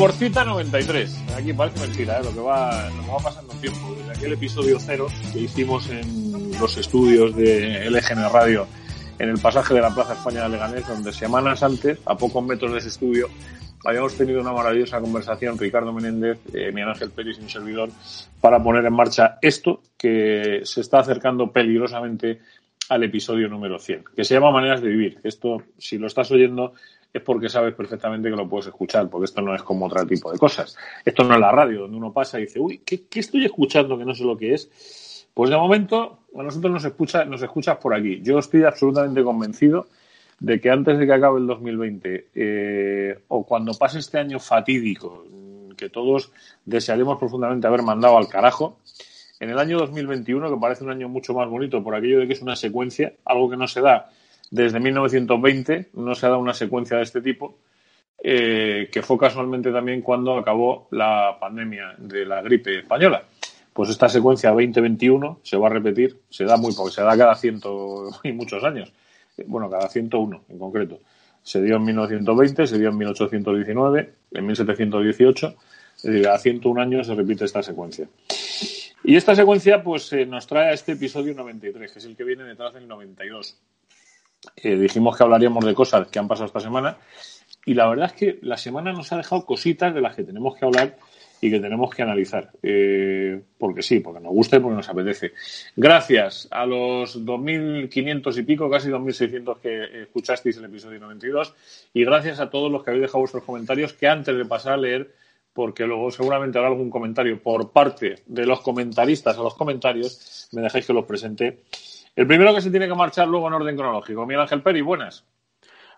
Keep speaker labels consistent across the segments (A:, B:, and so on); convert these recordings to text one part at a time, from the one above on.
A: Bueno, por cita 93. Aquí parece mentira, ¿eh? lo, que va, lo que va pasando el tiempo. Desde aquel episodio cero que hicimos en los estudios de LGN Radio en el pasaje de la Plaza España de Leganés, donde semanas antes, a pocos metros de ese estudio, habíamos tenido una maravillosa conversación, Ricardo Menéndez, eh, Miguel Ángel Pérez y un servidor, para poner en marcha esto que se está acercando peligrosamente al episodio número 100, que se llama Maneras de Vivir. Esto, si lo estás oyendo, es porque sabes perfectamente que lo puedes escuchar, porque esto no es como otro tipo de cosas. Esto no es la radio, donde uno pasa y dice, uy, ¿qué, estoy escuchando que no sé lo que es? Pues de momento, a nosotros nos, escucha, nos escuchas por aquí. Yo estoy absolutamente convencido de que antes de que acabe el 2020 eh, o cuando pase este año fatídico, que todos desearemos profundamente haber mandado al carajo, en el año 2021, que parece un año mucho más bonito por aquello de que es una secuencia, algo que no se da desde 1920 no se ha dado una secuencia de este tipo, eh, que fue casualmente también cuando acabó la pandemia de la gripe española. Pues esta secuencia 2021 se va a repetir, se da muy poco, se da cada ciento y muchos años, bueno, cada 101 en concreto. Se dio en 1920, se dio en 1819, en 1718, es decir, cada 101 años se repite esta secuencia. Y esta secuencia pues eh, nos trae a este episodio 93, que es el que viene detrás del 92 dijimos que hablaríamos de cosas que han pasado esta semana y la verdad es que la semana nos ha dejado cositas de las que tenemos que hablar y que tenemos que analizar. Eh, porque sí, porque nos gusta y porque nos apetece. Gracias a los 2.500 y pico, casi 2.600 que escuchasteis el episodio 92 y gracias a todos los que habéis dejado vuestros comentarios que antes de pasar a leer, porque luego seguramente habrá algún comentario por parte de los comentaristas a los comentarios, me dejáis que los presente el primero que se tiene que marchar luego en orden cronológico. Miguel Ángel Peri, buenas.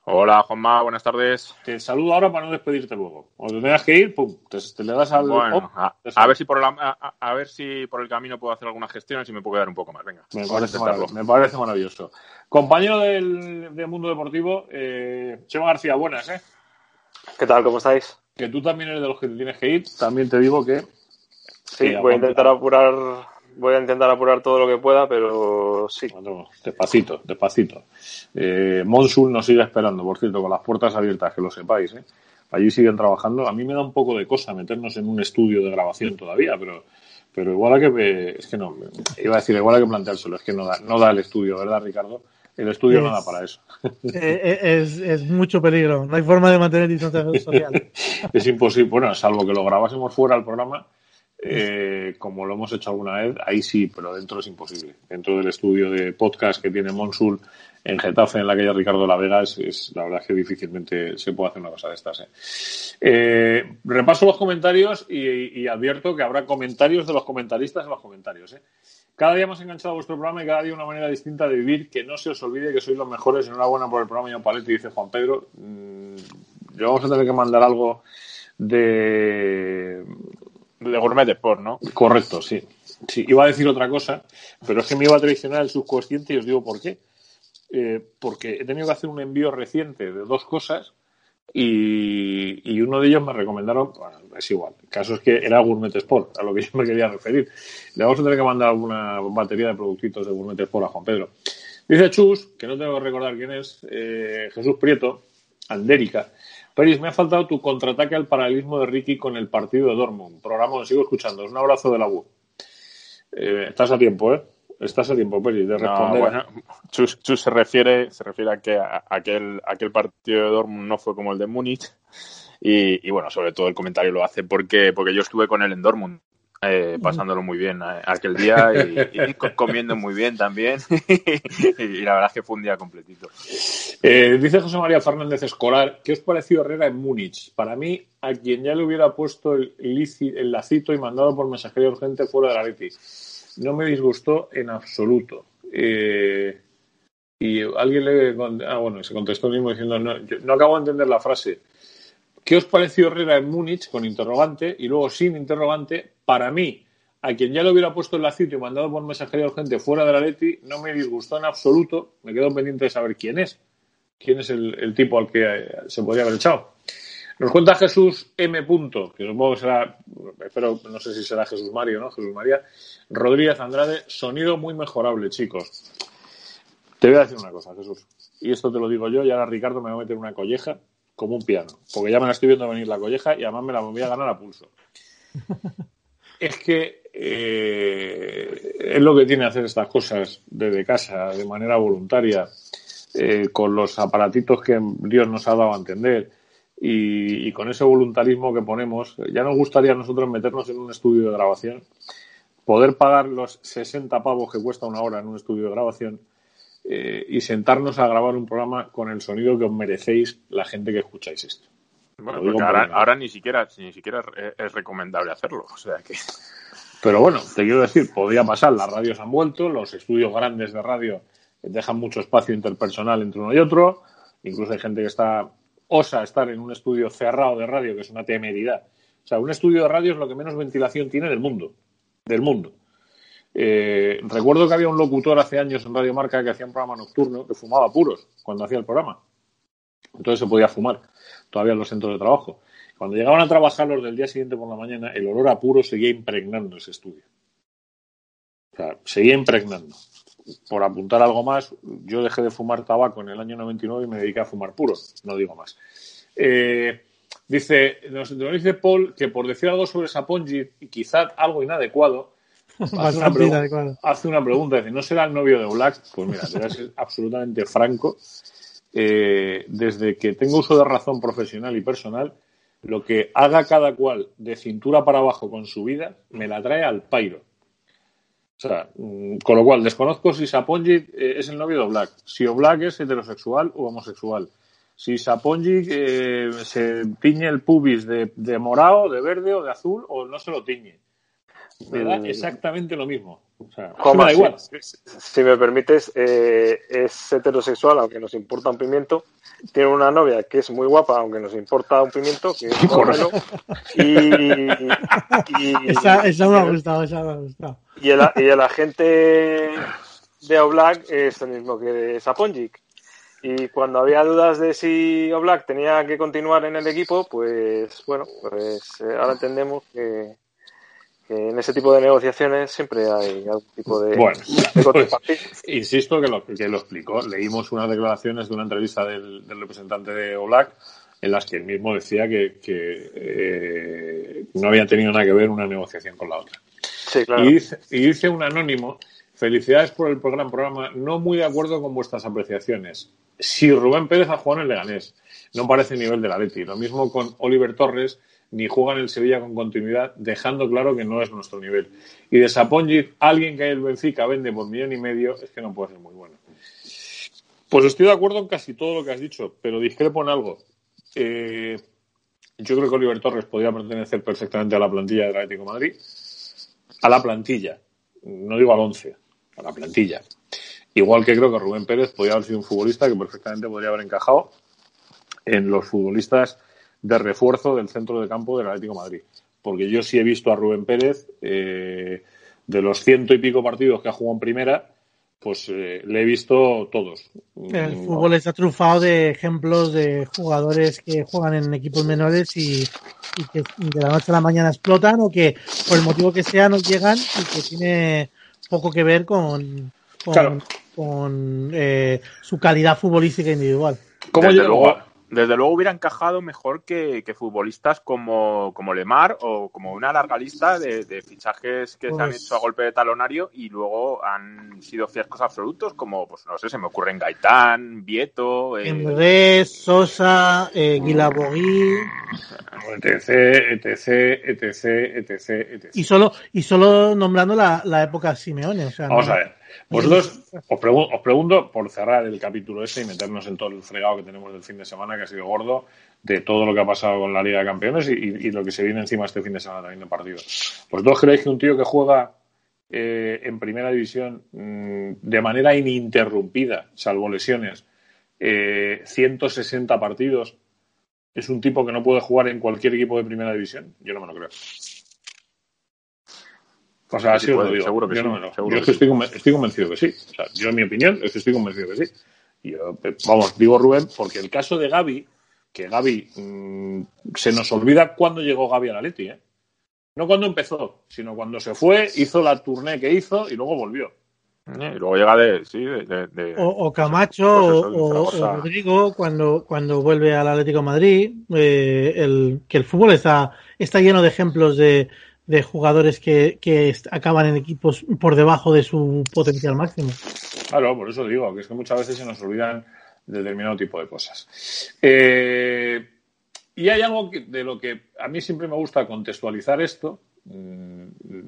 B: Hola, Juanma, buenas tardes.
A: Te saludo ahora para no despedirte luego. O te tengas que ir, pum, te, le das al.
B: Bueno, a, ver si por a, ver si por el camino puedo hacer algunas gestiones y me puedo quedar un poco más. Venga,
A: me parece, maravilloso, me parece maravilloso. Compañero del, Mundo Deportivo, eh, Chema García, buenas, ¿eh?
C: ¿Qué tal? ¿Cómo estáis?
A: Que tú también eres de los que te tienes que ir. También te digo que.
C: Sí, voy a intentar apurar voy a intentar apurar todo lo que pueda, pero sí.
A: despacito, despacito. Eh, Monsul nos sigue esperando, por cierto, con las puertas abiertas, que lo sepáis. ¿eh? Allí siguen trabajando. A mí me da un poco de cosa meternos en un estudio de grabación todavía, pero, pero igual hay que. Es que no, iba a decir, igual hay que planteárselo, es que no da, no da el estudio, ¿verdad, Ricardo? El estudio no da para eso.
D: Eh, eh, es, es, mucho peligro. No hay forma de mantener distancia social.
A: es imposible. Bueno, salvo que lo grabásemos fuera del programa, eh, como lo hemos hecho alguna vez, ahí sí, pero dentro es imposible. Dentro del estudio de podcast que tiene Monsul en Getafe, en la calle Ricardo La Vega, es, la verdad que difícilmente se puede hacer una cosa de estas. ¿eh? Eh, repaso los comentarios y, advierto que habrá comentarios de los comentaristas en los comentarios. Cada día hemos enganchado a vuestro programa y cada día una manera distinta de vivir. Que no se os olvide que sois los mejores. Enhorabuena por el programa, yo Paletti, dice Juan Pedro. Mm, yo vamos a tener que mandar algo de
B: de Gourmet Sport, ¿no?
A: Correcto, sí. Sí, iba a decir otra cosa, pero es que me iba a traicionar el subconsciente y os digo por qué. Eh, porque he tenido que hacer un envío reciente de dos cosas y, uno de ellos me recomendaron, bueno, es igual, el caso es que era Gourmet Sport, a lo que yo me quería referir. Le vamos a tener que mandar alguna batería de productitos de Gourmet Sport a Juan Pedro. Dice Chus, que no tengo que recordar quién es, eh, Jesús Prieto, Andérica, Peris, me ha faltado tu contraataque al paralelismo de Ricky con el partido de Dortmund. Programa, sigo escuchando. Un abrazo de la U. Eh, estás a tiempo, ¿eh? Estás a tiempo, Peris, de responder.
B: Chus, se refiere, se refiere a que aquel, aquel partido de Dortmund no fue como el de Múnich. Y, y, bueno, sobre todo el comentario lo hace porque, porque yo estuve con él en Dortmund eh, pasándolo muy bien eh, aquel día y, comiendo muy bien también. y la verdad es que fue un día completito.
A: Eh, dice José María Fernández Escolar, ¿qué os pareció Herrera en Múnich? Para mí, a quien ya le hubiera puesto el, el lacito y mandado por mensajería urgente fuera de la Leti. No me disgustó en absoluto. y alguien le... Ah, bueno, se contestó mismo diciendo, no, no acabo de entender la frase. ¿Qué os pareció Herrera en Múnich con interrogante y luego sin interrogante? Para mí, a quien ya le hubiera puesto el lacito y mandado por mensajería urgente fuera de la Leti, no me disgustó en absoluto. Me quedo pendiente de saber quién es. ¿Quién es el, tipo al que eh, se podría haber echado? Nos cuenta Jesús M. Punto, que supongo que será, espero, no sé si será Jesús Mario, ¿no? Jesús María. Rodríguez Andrade, sonido muy mejorable, chicos. Te voy a decir una cosa, Jesús. Y esto te lo digo yo, y ahora Ricardo me va a meter una colleja como un piano, porque ya me la estoy viendo venir la colleja y además me la voy a ganar a pulso. es que eh, es lo que tiene hacer estas cosas desde casa, de manera voluntaria, eh, con los aparatitos que Dios nos ha dado a entender y, y, con ese voluntarismo que ponemos. Ya nos gustaría a nosotros meternos en un estudio de grabación, poder pagar los 60 pavos que cuesta una hora en un estudio de grabación eh, y sentarnos a grabar un programa con el sonido que os merecéis la gente que escucháis esto.
B: Bueno, ahora, ahora, ni siquiera ni siquiera es recomendable hacerlo, o sea que
A: pero bueno, te quiero decir, podría pasar, las radios han vuelto, los estudios grandes de radio dejan mucho espacio interpersonal entre uno y otro, incluso hay gente que está osa estar en un estudio cerrado de radio, que es una temeridad. O sea, un estudio de radio es lo que menos ventilación tiene del mundo, del mundo. Eh, recuerdo que había un locutor hace años en Radio Marca que hacía un programa nocturno que fumaba puros cuando hacía el programa. Entonces se podía fumar todavía en los centros de trabajo. Cuando llegaban a trabajar los del día siguiente por la mañana, el olor a puro seguía impregnando ese estudio. O sea, seguía impregnando. Por apuntar algo más, yo dejé de fumar tabaco en el año 99 y me dediqué a fumar puro. No digo más. Eh, dice, nos, dice Paul que por decir algo sobre Sapongi quizá algo inadecuado, hace una, hace una, pregunta, dice, ¿no será el novio de Black? Pues mira, te voy a ser absolutamente franco. Eh, desde que tengo uso de razón profesional y personal, lo que haga cada cual de cintura para abajo con su vida, me la trae al pairo. O sea, mm, con lo cual, desconozco si Sapongi eh, es el novio de Black, si Black es heterosexual o homosexual, si Sapongi eh, se tiñe el pubis de, de morado, de verde o de azul o no se lo tiñe. Me da mm. exactamente lo mismo. O sea, me da igual.
C: Si, me permites, eh, es heterosexual, aunque nos importa un pimiento. Tiene una novia que es muy guapa, aunque nos importa un pimiento, que es y,
D: y, esa, esa, me ha gustado, esa me ha gustado.
C: Y el, y el agente de Oblak es el mismo que de Saponjic. Y cuando había dudas de si Oblak tenía que continuar en el equipo, pues bueno, pues eh, ahora entendemos que, en ese tipo de negociaciones siempre hay algún tipo de.
A: Bueno, insisto que lo, que lo explicó. Leímos unas declaraciones de una entrevista del, representante de OLAC en las que él mismo decía que, eh, no había tenido nada que ver una negociación con la otra.
C: Sí, claro.
A: y, dice, y dice un anónimo: Felicidades por el programa, programa. No muy de acuerdo con vuestras apreciaciones. Si Rubén Pérez ha jugado en el Leganés, no parece el nivel de la Leti. Lo mismo con Oliver Torres ni juega en el Sevilla con continuidad, dejando claro que no es nuestro nivel. Y de Sapongi, alguien que el Benfica vende por millón y medio, es que no puede ser muy bueno. Pues estoy de acuerdo en casi todo lo que has dicho, pero discrepo en algo. Eh, yo creo que Oliver Torres podría pertenecer perfectamente a la plantilla del Atlético Madrid. A la plantilla, no digo al once, a la plantilla. Igual que creo que Rubén Pérez podría haber sido un futbolista que perfectamente podría haber encajado en los futbolistas de refuerzo del centro de campo del Atlético Madrid. Porque yo sí he visto a Rubén Pérez, eh, de los ciento y pico partidos que ha jugado en primera, pues eh, le he visto todos.
D: El mm, fútbol está trufado de ejemplos de jugadores que juegan en equipos menores y, que de la noche a la mañana explotan o que por el motivo que sea no llegan y que tiene poco que ver con, con, eh, su calidad futbolística individual.
B: ¿Cómo luego, desde luego hubiera encajado mejor que, futbolistas como, como Lemar o como una larga lista de, fichajes que se han pues hecho a golpe de talonario y luego han sido fiascos absolutos, como, pues no sé, se me ocurren Gaitán, Vieto...
D: Eh... Sosa, eh,
A: etc, etc, etc, etc, etc.
D: Y solo, y solo nombrando la, la época Simeone. O sea,
A: Vamos a ver. Vosotros, os, os, pregunto, por cerrar el capítulo este y meternos en todo el fregado que tenemos del fin de semana, que ha sido gordo, de todo lo que ha pasado con la Liga de Campeones y, lo que se viene encima este fin de semana también de partidos. ¿Vosotros creéis que un tío que juega eh, en primera división mm, de manera ininterrumpida, salvo lesiones, eh, 160 partidos, es un tipo que no puede jugar en cualquier equipo de primera división? Yo no me lo creo. O sea, así lo digo. Seguro que yo sí. estoy, convencido que sí. O sea, yo, en mi opinión, es que estoy convencido que sí. Yo, vamos, digo Rubén, porque el caso de Gaby, que Gaby mm, se nos olvida cuándo llegó Gaby a la Leti, ¿eh? No cuando empezó, sino cuando se fue, hizo la tournée que hizo y luego volvió.
B: Y luego llega de, sí, de, de-
D: O, o Camacho o. Rodrigo cuando, cuando vuelve al Atlético de Madrid. eh, el, que el fútbol está, está lleno de ejemplos de, de jugadores que, que acaban en equipos por debajo de su potencial máximo.
A: Claro, por eso digo, que es que muchas veces se nos olvidan determinado tipo de cosas. Eh, y hay algo que- de lo que a mí siempre me gusta contextualizar esto. Mm,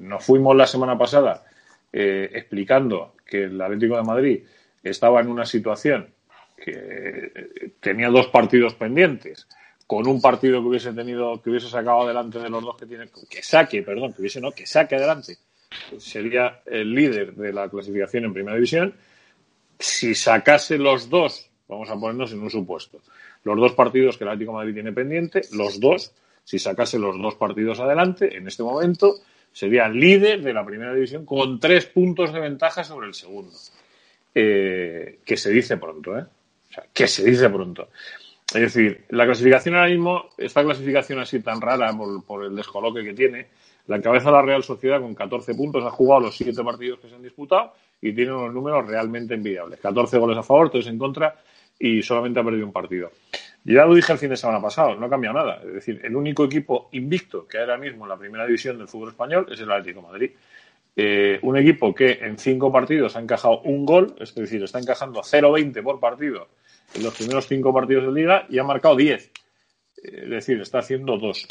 A: Nos fuimos la semana pasada eh, explicando que el Atlético de Madrid estaba en una situación que eh, tenía dos partidos pendientes, con un partido que hubiese tenido, que hubiese sacado adelante de los dos que tiene, que saque, perdón, que hubiese no, que saque adelante, sería el líder de la clasificación en primera división. Si sacase los dos, vamos a ponernos en un supuesto, los dos partidos que el Atlético Madrid tiene pendiente, los dos, si sacase los dos partidos adelante, en este momento sería líder de la primera división con tres puntos de ventaja sobre el segundo. Eh, que se dice pronto, ¿eh? O sea, que se dice pronto. Es decir, la clasificación ahora mismo, esta clasificación así tan rara por, por el descoloque que tiene, la encabeza la Real Sociedad con 14 puntos, ha jugado los 7 partidos que se han disputado y tiene unos números realmente envidiables. 14 goles a favor, 3 en contra y solamente ha perdido un partido. Ya lo dije el fin de semana pasado, no ha cambiado nada. Es decir, el único equipo invicto que hay ahora mismo en la primera división del fútbol español es el Atlético de Madrid. Eh, un equipo que en cinco partidos ha encajado un gol, es decir, está encajando 0-20 por partido en los primeros cinco partidos de liga y ha marcado 10. Eh, Es decir, está haciendo dos.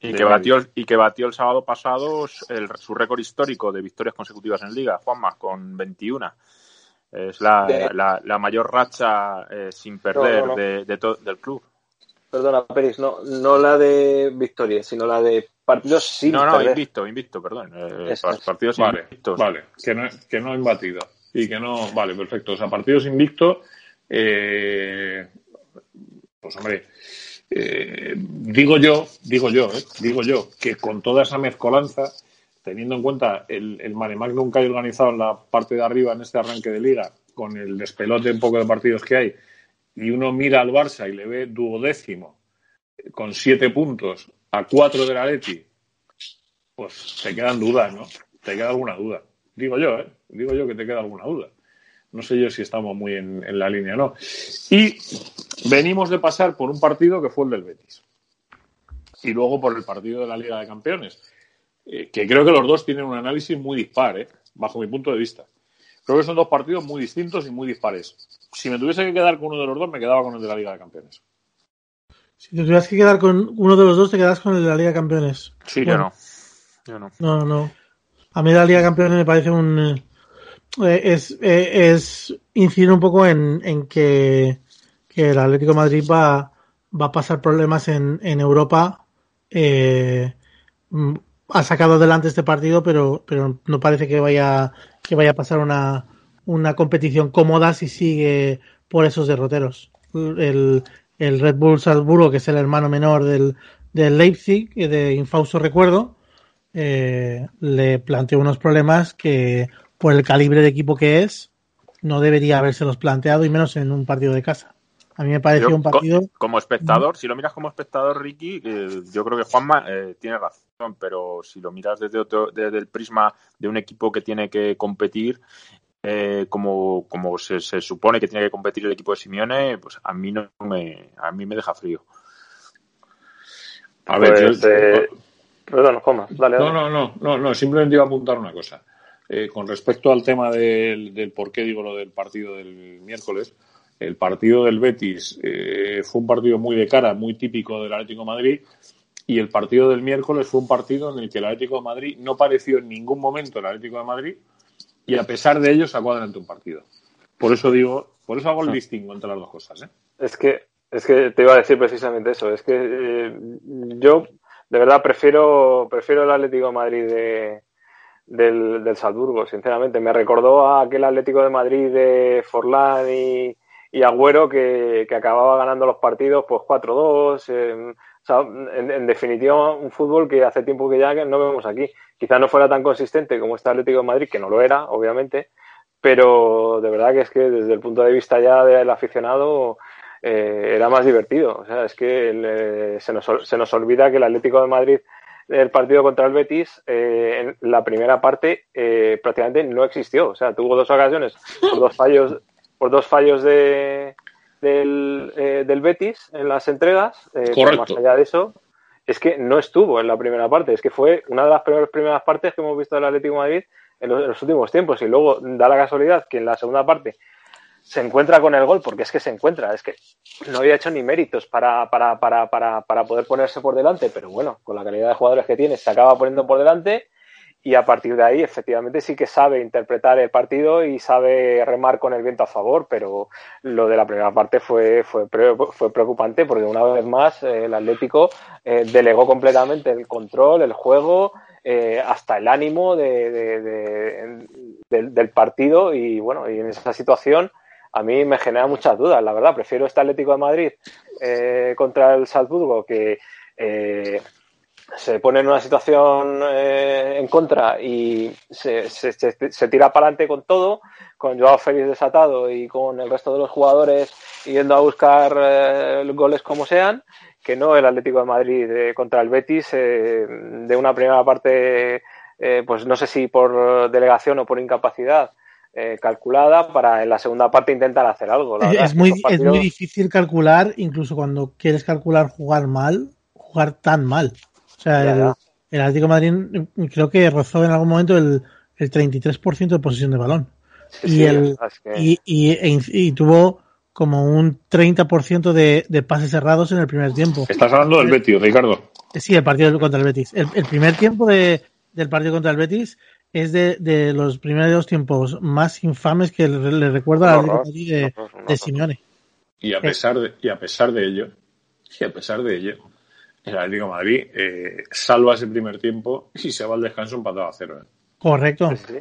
B: Y que, batió, y que batió el sábado pasado el- su récord histórico de victorias consecutivas en Liga, Juanma, con 21. Es la,
C: De-
B: la, la mayor racha eh, sin perder
C: no, no.
B: De, de to- del club.
C: Perdona, Peris, no, no la de victoria, sino la de partidos sin
B: no, no,
C: perder.
B: invicto, invicto, perdón. Eh, partidos
A: Vale,
B: invictos.
A: vale, que no, que no imbatido. Y que no, vale, perfecto. O sea, partidos invicto, eh, pues hombre, eh, digo yo, digo yo, eh, digo yo, que con toda esa mezcolanza, teniendo en cuenta el, el mare magnum que hay organizado en la parte de arriba en este arranque de liga, con el despelote un poco de partidos que hay, y uno mira al Barça y le ve duodécimo, con siete puntos, a cuatro del Atleti, pues te quedan dudas, ¿no? Te queda alguna duda. Digo yo, ¿eh? Digo yo que te queda alguna duda. No sé yo si estamos muy en, en la línea o no. Y venimos de pasar por un partido que fue el del Betis. Y luego por el partido de la Liga de Campeones. eh, que creo que los dos tienen un análisis muy dispar, ¿eh? bajo mi punto de vista. Creo que son dos partidos muy distintos y muy dispares. Si me tuviese que quedar con uno de los dos, me quedaba con el de la Liga de Campeones.
D: Si te tuvieras que quedar con uno de los dos, te quedas con el de la Liga de Campeones.
B: Sí,
D: Bueno.
B: yo no. Yo no.
D: No, no. A mí la Liga de Campeones me parece un. Eh, es, eh, es incidir un poco en, en que, que el Atlético de Madrid va, va a pasar problemas en, en Europa. Eh, mm, ha sacado adelante este partido, pero, pero no parece que vaya, que vaya a pasar una, una competición cómoda si sigue por esos derroteros. El, el Red Bull Salzburgo, que es el hermano menor del, del Leipzig, de infausto recuerdo, eh, le planteó unos problemas que, por el calibre de equipo que es, no debería habérselos planteado, y menos en un partido de casa. A mí me pareció
B: Yo,
D: un partido.
B: como espectador, si lo miras como espectador, Ricky, eh, yo creo que Juanma eh, tiene razón, pero si lo miras desde, otro, desde el prisma de un equipo que tiene que competir, eh, como, como se, se supone que tiene que competir el equipo de Simeone, pues a mí no me, a mí me deja frío.
A: A ver,
C: Pues,
A: yo-
C: eh, Perdón, Juanma, dale,
A: No, no, no, no, no, simplemente iba a apuntar una cosa. Eh, con respecto al tema del, del por qué digo lo del partido del miércoles, el partido del Betis eh, fue un partido muy de cara, muy típico del Atlético de Madrid, y el partido del miércoles fue un partido en el que el Atlético de Madrid no pareció en ningún momento el Atlético de Madrid, y a pesar de ello sacó adelante un partido. Por eso digo, por eso hago el distingo entre las dos cosas. ¿eh?
C: Es que, es que te iba a decir precisamente eso. Es que eh, yo, de verdad, prefiero, prefiero el Atlético de Madrid de, del, del Salzburgo, sinceramente. Me recordó a aquel Atlético de Madrid de Forlán y, y Agüero que, que acababa ganando los partidos pues 4-2. eh, o sea, en, definitiva, un fútbol que hace tiempo que ya no vemos aquí. Quizás no fuera tan consistente como este Atlético de Madrid, que no lo era, obviamente, pero de verdad que es que desde el punto de vista ya del aficionado eh, era más divertido. O sea, es que se, nos, se nos olvida que el Atlético de Madrid del partido contra el Betis, eh, en la primera parte eh, prácticamente no existió. O sea, tuvo dos ocasiones por dos fallos, por dos fallos de, del, eh, del Betis en las entregas. Eh, pero más allá de eso, es que no estuvo en la primera parte. Es que fue una de las primeras, primeras partes que hemos visto del Atlético de Madrid en los, en los últimos tiempos. Y luego da la casualidad que en la segunda parte se encuentra con el gol, porque es que se encuentra, es que no había hecho ni méritos para, para, para, para, poder ponerse por delante, pero bueno, con la calidad de jugadores que tiene, se acaba poniendo por delante y a partir de ahí efectivamente sí que sabe interpretar el partido y sabe remar con el viento a favor, pero lo de la primera parte fue, fue, fue preocupante porque una vez más eh, el Atlético eh, delegó completamente el control, el juego, eh, hasta el ánimo de, del, del partido y bueno, y en esa situación a mí me genera muchas dudas, la verdad. Prefiero este Atlético de Madrid eh, contra el Salzburgo que eh, se pone en una situación eh, en contra y se, se, se, se tira para adelante con todo, con Joao Félix desatado y con el resto de los jugadores yendo a buscar eh, goles como sean, que no el Atlético de Madrid eh, contra el Betis de una primera parte, pues no sé si por delegación o por incapacidad eh, calculada para en la segunda parte intentar hacer algo.
D: La es, muy, partidos... es muy difícil calcular, incluso cuando quieres calcular jugar mal, jugar tan mal. O sea, ya, el, ya. el, Atlético de Madrid creo que rozó en algún momento el, el 33% de posesión de balón. Sí, y, sí, el, que... y, y, y, y, tuvo como un 30% de, de pases cerrados en el primer tiempo.
A: Estás hablando del Betis, Ricardo.
D: Sí, el partido contra el Betis. El, el primer tiempo de, del partido contra el Betis es de, de, los primeros tiempos más infames que le, le recuerda a la Madrid de, de, Simeone.
A: Y a pesar de, y a pesar de ello, y a pesar de ello, el Atlético de Madrid eh, salva ese primer tiempo y se va al descanso empatado a cero. ¿eh?
D: Correcto.
C: Sí, sí.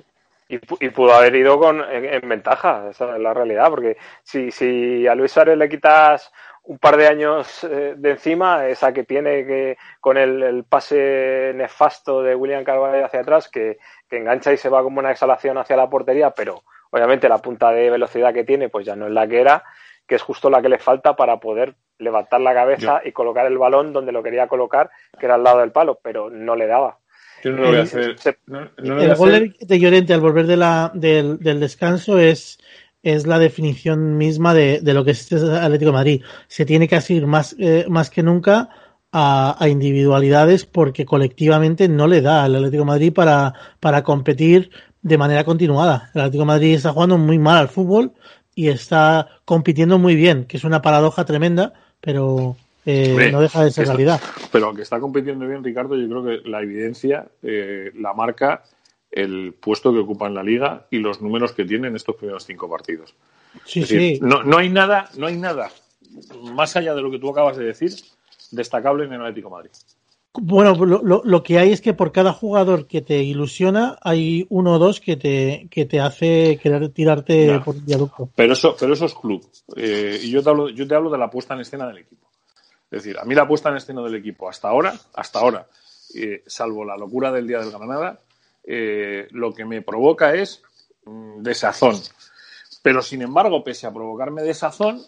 C: Y, y, pudo haber ido con, en, en, ventaja, esa es la realidad, porque si, si a Luis Suárez le quitas un par de años eh, de encima, esa que tiene que con el, el, pase nefasto de William Carvalho hacia atrás, que, que engancha y se va como una exhalación hacia la portería, pero obviamente la punta de velocidad que tiene pues ya no es la que era, que es justo la que le falta para poder levantar la cabeza Yo. y colocar el balón donde lo quería colocar, que era al lado del palo, pero no le daba.
A: Yo no lo voy a hacer. Se, no,
D: no el gol hacer. de Llorente al volver de la, del, del descanso es, es la definición misma de, de, lo que es este Atlético de Madrid. Se tiene que asir más, eh, más que nunca a, a, individualidades porque colectivamente no le da al Atlético de Madrid para, para competir de manera continuada. El Atlético de Madrid está jugando muy mal al fútbol y está compitiendo muy bien, que es una paradoja tremenda, pero eh, no deja de ser
A: está,
D: realidad.
A: Pero aunque está compitiendo bien, Ricardo, yo creo que la evidencia eh, la marca el puesto que ocupa en la liga y los números que tiene en estos primeros cinco partidos.
D: Sí, es decir,
A: sí. No, no, hay nada, no hay nada más allá de lo que tú acabas de decir destacable en el Atlético Madrid.
D: Bueno, lo, lo, lo, que hay es que por cada jugador que te ilusiona hay uno o dos que te, que te hace querer tirarte no, por viaducto.
A: Pero eso, pero eso es club. Eh, y yo te, hablo, yo te hablo de la puesta en escena del equipo. Es decir, a mí la puesta en escena del equipo hasta ahora, hasta ahora, eh, salvo la locura del día del Granada, eh, lo que me provoca es mmm, desazón. Pero sin embargo, pese a provocarme desazón,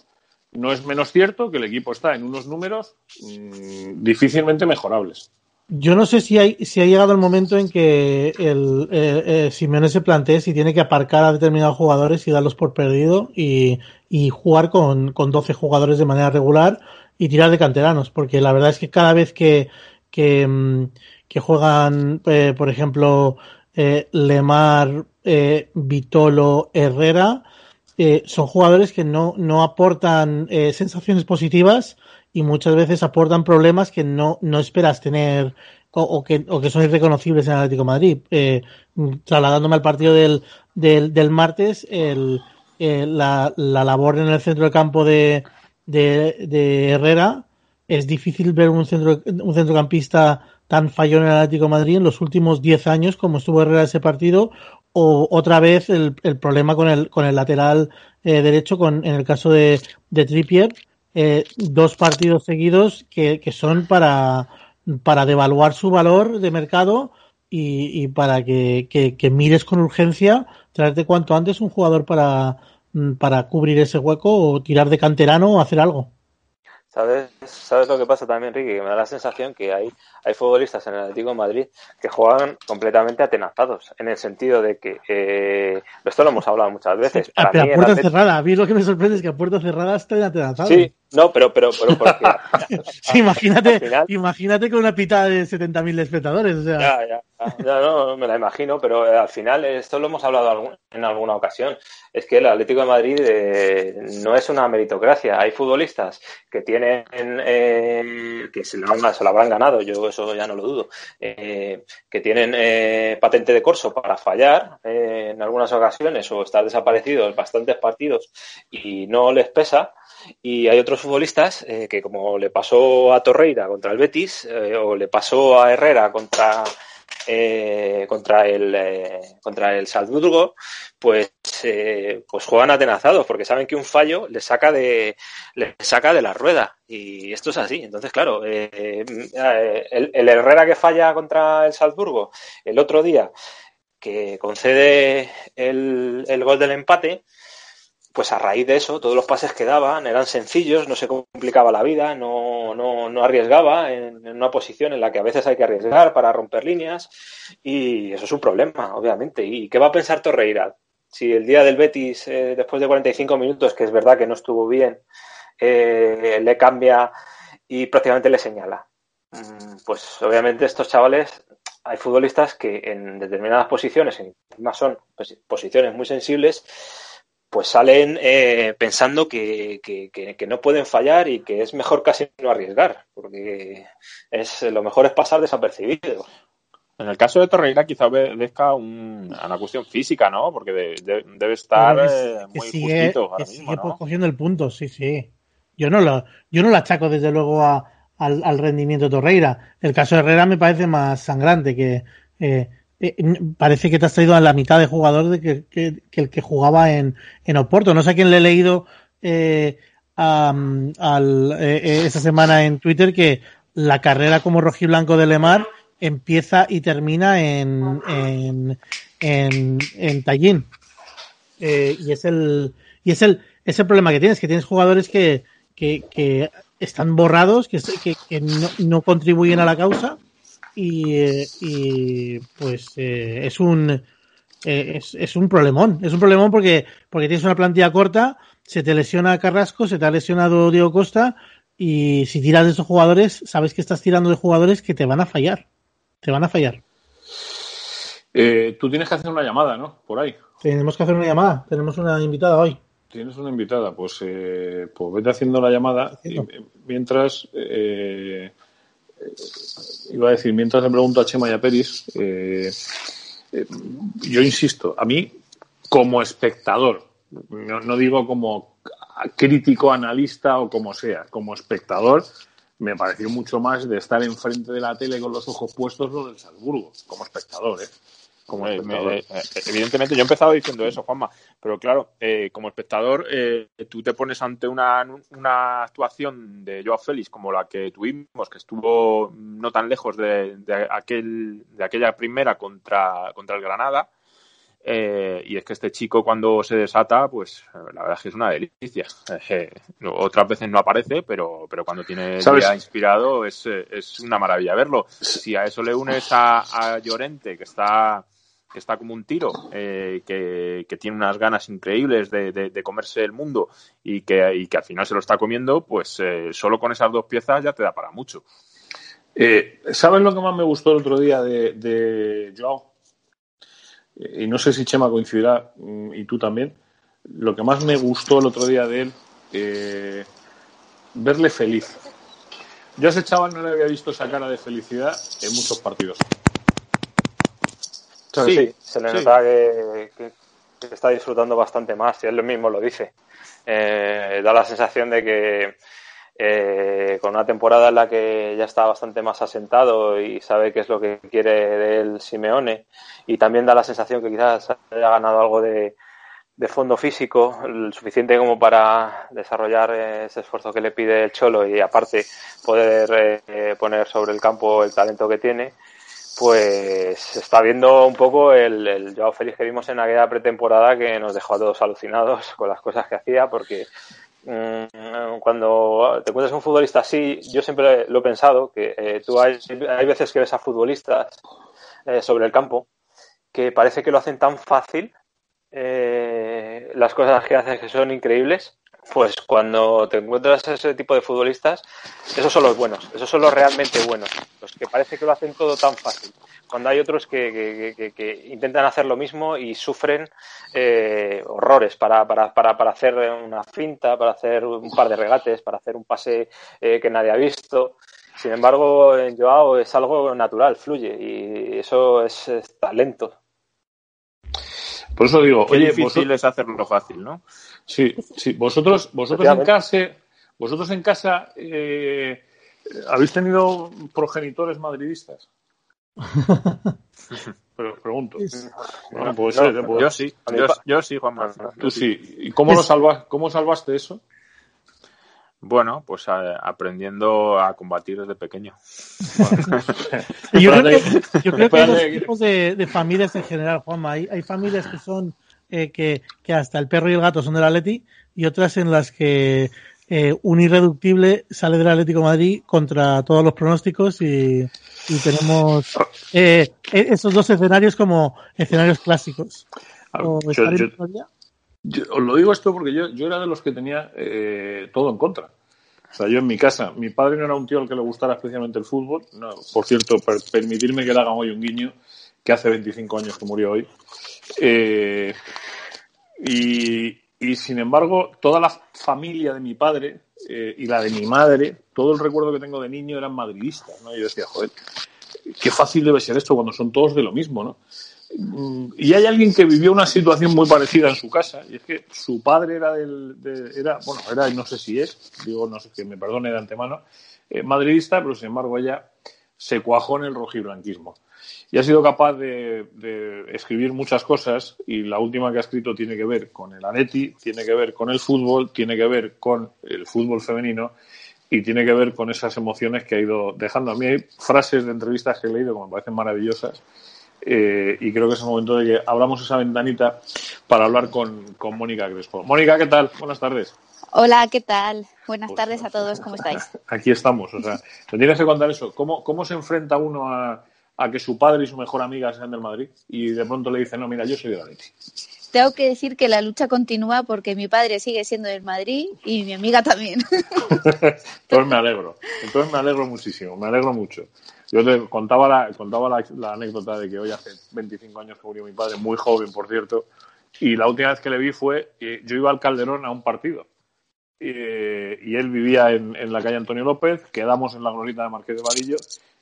A: no es menos cierto que el equipo está en unos números mmm, difícilmente mejorables.
D: Yo no sé si, hay, si ha llegado el momento en que el eh, eh, Simeone se plantee si tiene que aparcar a determinados jugadores y darlos por perdido y, y jugar con, con 12 jugadores de manera regular y tirar de canteranos, porque la verdad es que cada vez que, que, mm, que juegan, eh, por ejemplo, eh, Lemar, eh, Vitolo, Herrera, son jugadores que no, no aportan sensaciones positivas y muchas veces aportan problemas que no, no esperas tener o, que, o que son irreconocibles en Atlético Madrid. Eh, trasladándome al partido del, del, del martes, el, la, la, labor en el centro de campo de, de Herrera es difícil ver un, centro, un centrocampista tan fallón en el Atlético de Madrid en los últimos 10 años como estuvo Herrera ese partido o otra vez el, el problema con el, con el lateral eh, derecho con, en el caso de, de Trippier eh, dos partidos seguidos que, que son para, para devaluar su valor de mercado y, y para que, que, que, mires con urgencia traerte cuanto antes un jugador para, para cubrir ese hueco o tirar de canterano o hacer algo.
C: ¿Sabes? ¿Sabes lo que pasa también, Ricky? Que me da la sensación que hay, hay futbolistas en el Atlético de Madrid que juegan completamente atenazados, en el sentido de que, eh, esto lo hemos hablado muchas veces.
D: Pero a puerta cerrada, a mí lo que me sorprende es que a puerta cerrada estén atenazados.
C: Sí, no, pero, pero, pero porque,
D: imagínate, imagínate con una pitada de 70.000 espectadores. O sea.
C: Ya, ya, ya, no, me la imagino, pero eh, al final, esto lo hemos hablado en alguna ocasión, es que el Atlético de Madrid eh, no es una meritocracia. Hay futbolistas que tienen, eh, que se lo, se habrán ganado, yo eso ya no lo dudo, eh, que tienen eh, patente de corso para fallar eh, en algunas ocasiones o estar desaparecidos bastantes partidos y no les pesa. Y hay otros futbolistas que, como le pasó a Torreira contra el Betis o le pasó a Herrera contra eh, contra el eh, contra el Salzburgo, pues eh, pues juegan atenazados porque saben que un fallo les saca de les saca de la rueda y esto es así. Entonces, claro, el, el Herrera que falla contra el Salzburgo el otro día que concede el, el gol del empate, pues a raíz de eso, todos los pases que daban eran sencillos, no se complicaba la vida, no, no, no arriesgaba en, en, una posición en la que a veces hay que arriesgar para romper líneas y eso es un problema, obviamente. ¿Y qué va a pensar Torreira? Si el día del Betis, eh, después de 45 minutos, que es verdad que no estuvo bien, eh, le cambia y prácticamente le señala. Pues obviamente estos chavales, hay futbolistas que en determinadas posiciones, en más son pues, posiciones muy sensibles, pues salen eh, pensando que, que, que, que, no pueden fallar y que es mejor casi no arriesgar, porque es lo mejor es pasar desapercibido.
B: En el caso de Torreira quizá obedezca un, a una cuestión física, ¿no? Porque de, de, debe estar eh, muy
D: sigue,
B: justito ahora
D: sigue
B: mismo, ¿no?
D: cogiendo el punto, sí, sí. Yo no lo, yo no lo achaco desde luego a, al, al, rendimiento de Torreira. El caso de Herrera me parece más sangrante que eh, eh, parece que te has traído a la mitad de jugador de que, el que jugaba en, en Oporto. No sé a quién le he leído eh, a, al, eh, esa semana en Twitter que la carrera como rojiblanco de Lemar empieza y termina en, en, en, en Tallín. Eh, y es el, y es el, es el problema que tienes, que tienes jugadores que, que, que están borrados, que, que, que no, no, contribuyen a la causa y, y pues eh, es un eh, es, es, un problemón, es un problemón porque, porque tienes una plantilla corta, se te lesiona Carrasco, se te ha lesionado Diego Costa y si tiras de esos jugadores, sabes que estás tirando de jugadores que te van a fallar, te van a fallar.
A: Eh, tú tienes que hacer una llamada, ¿no? Por ahí.
D: Tenemos que hacer una llamada, tenemos una invitada hoy.
A: Tienes una invitada, pues, eh, pues vete haciendo la llamada y, mientras, eh, iba a decir, mientras le pregunto a Chema y a Peris, eh, yo insisto, a mí, como espectador, no, no, digo como crítico, analista o como sea, como espectador, me pareció mucho más de estar enfrente de la tele con los ojos puestos lo del Salzburgo, como espectador, ¿eh?
B: Como eh, eh, evidentemente yo he empezado diciendo eso, Juanma, pero claro, eh, como espectador, eh, tú te pones ante una, una, actuación de Joao Félix como la que tuvimos, que estuvo no tan lejos de, de aquel, de aquella primera contra, contra el Granada, eh, y es que este chico cuando se desata, pues la verdad es que es una delicia. Eh, otras veces no aparece, pero, pero cuando tiene día inspirado es, es una maravilla verlo. Si a eso le unes a, a Llorente, que está que está como un tiro, eh, que, que, tiene unas ganas increíbles de, de, comerse el mundo y que, y que, al final se lo está comiendo, pues eh, solo con esas dos piezas ya te da para mucho.
A: Eh, ¿Sabes lo que más me gustó el otro día de, de Joao? Y no sé si Chema coincidirá, mm, y tú también. Lo que más me gustó el otro día de él, verle feliz. Yo a ese chaval no le había visto esa cara de felicidad en muchos partidos.
C: Sí, sí, se le nota sí. que, que, que, está disfrutando bastante más, y él mismo lo dice. Eh, da la sensación de que eh, con una temporada en la que ya está bastante más asentado y sabe qué es lo que quiere de él Simeone, y también da la sensación que quizás haya ganado algo de, de fondo físico, el suficiente como para desarrollar ese esfuerzo que le pide el Cholo y aparte poder eh, poner sobre el campo el talento que tiene pues está viendo un poco el, el Joao Félix que vimos en aquella pretemporada que nos dejó a todos alucinados con las cosas que hacía, porque mm, cuando te encuentras un futbolista así, yo siempre lo he pensado, que eh, tú hay, hay, veces que ves a futbolistas eh, sobre el campo que parece que lo hacen tan fácil, eh, las cosas que hacen que son increíbles, pues cuando te encuentras ese tipo de futbolistas, esos son los buenos, esos son los realmente buenos, los que parece que lo hacen todo tan fácil. Cuando hay otros que, que, que, intentan hacer lo mismo y sufren eh, horrores para, para, para, para, hacer una finta, para hacer un par de regates, para hacer un pase eh, que nadie ha visto. Sin embargo, en Joao es algo natural, fluye y eso es, es talento.
B: Por eso digo, Qué oye, difícil vosotros... es hacerlo fácil, ¿no?
A: Sí, sí. Vosotros, vosotros en casa, vosotros en casa eh, habéis tenido progenitores madridistas. Pero pregunto.
B: Bueno, puede ser, no, puede... Yo sí, yo, yo, sí, Juan Manuel.
A: Tú sí. ¿Y cómo lo salvas, cómo salvaste eso?
B: Bueno, pues a, aprendiendo a combatir desde pequeño.
D: yo, creo que, yo creo que hay dos tipos de, de, familias en general, Juanma. Hay, hay familias que son eh, que, que, hasta el perro y el gato son del Atleti y otras en las que eh, un irreductible sale del Atlético Madrid contra todos los pronósticos y, y tenemos eh, esos dos escenarios como escenarios clásicos.
A: Yo, yo, yo, os lo digo esto porque yo, yo era de los que tenía eh, todo en contra. O sea, yo en mi casa, mi padre no era un tío al que le gustara especialmente el fútbol. No, por cierto, per permitirme que le hagan hoy un guiño, que hace 25 años que murió hoy. Eh, y, y, sin embargo, toda la familia de mi padre eh, y la de mi madre, todo el recuerdo que tengo de niño eran madridistas. ¿no? Y yo decía, joder, qué fácil debe ser esto cuando son todos de lo mismo, ¿no? Y hay alguien que vivió una situación muy parecida en su casa y es que su padre era del de, era bueno era no sé si es digo no sé que me perdone de antemano eh, madridista pero sin embargo ella se cuajó en el rojiblanquismo. Y ha sido capaz de, de, escribir muchas cosas y la última que ha escrito tiene que ver con el Aneti tiene que ver con el fútbol tiene que ver con el fútbol femenino y tiene que ver con esas emociones que ha ido dejando. A mí hay frases de entrevistas que he leído que me parecen maravillosas eh, y creo que es el momento de que abramos esa ventanita para hablar con, con Mónica Crespo. Mónica, ¿qué tal? Buenas tardes.
E: Hola, ¿qué tal? Buenas pues, tardes a todos, ¿cómo estáis?
A: Aquí estamos, o sea, te tienes que contar eso. ¿Cómo, cómo se enfrenta uno a, a, que su padre y su mejor amiga sean del Madrid y de pronto le dice, no, mira, yo soy de la Leti?
E: Tengo que decir que la lucha continúa porque mi padre sigue siendo del Madrid y mi amiga también.
A: Entonces me alegro, entonces me alegro muchísimo, me alegro mucho. Yo te contaba, la, contaba la, la, anécdota de que hoy hace 25 años que murió mi padre, muy joven, por cierto, y la última vez que le vi fue, eh, yo iba al Calderón a un partido, eh, y él vivía en, en, la calle Antonio López, quedamos en la glorita de Marqués de Vadillo,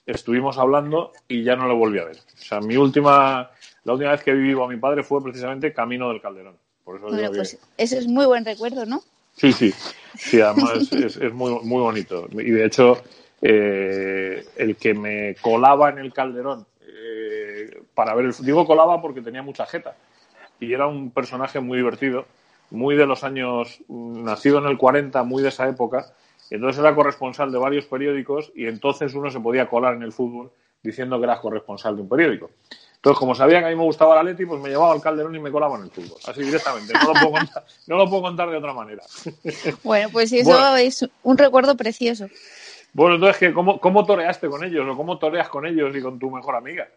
A: estuvimos hablando y ya no le volví a ver. O sea, mi última, la última vez que vi vivo a mi padre fue precisamente camino del Calderón. Por eso
E: bueno, pues que... eso es muy buen recuerdo, ¿no?
A: Sí, sí, sí, además es, es muy, muy bonito. Y de hecho, eh, el que me colaba en el Calderón eh, para ver el digo colaba porque tenía mucha jeta y era un personaje muy divertido, muy de los años nacido en el 40, muy de esa época. Entonces era corresponsal de varios periódicos y entonces uno se podía colar en el fútbol diciendo que era corresponsal de un periódico. Entonces, como sabía que a mí me gustaba la Leti, pues me llevaba al Calderón y me colaba en el fútbol. Así directamente. No lo puedo contar, no lo puedo contar de otra manera.
E: Bueno, pues eso bueno. es un recuerdo precioso.
A: Bueno, entonces, ¿cómo, ¿cómo toreaste con ellos o cómo toreas con ellos y con tu mejor amiga?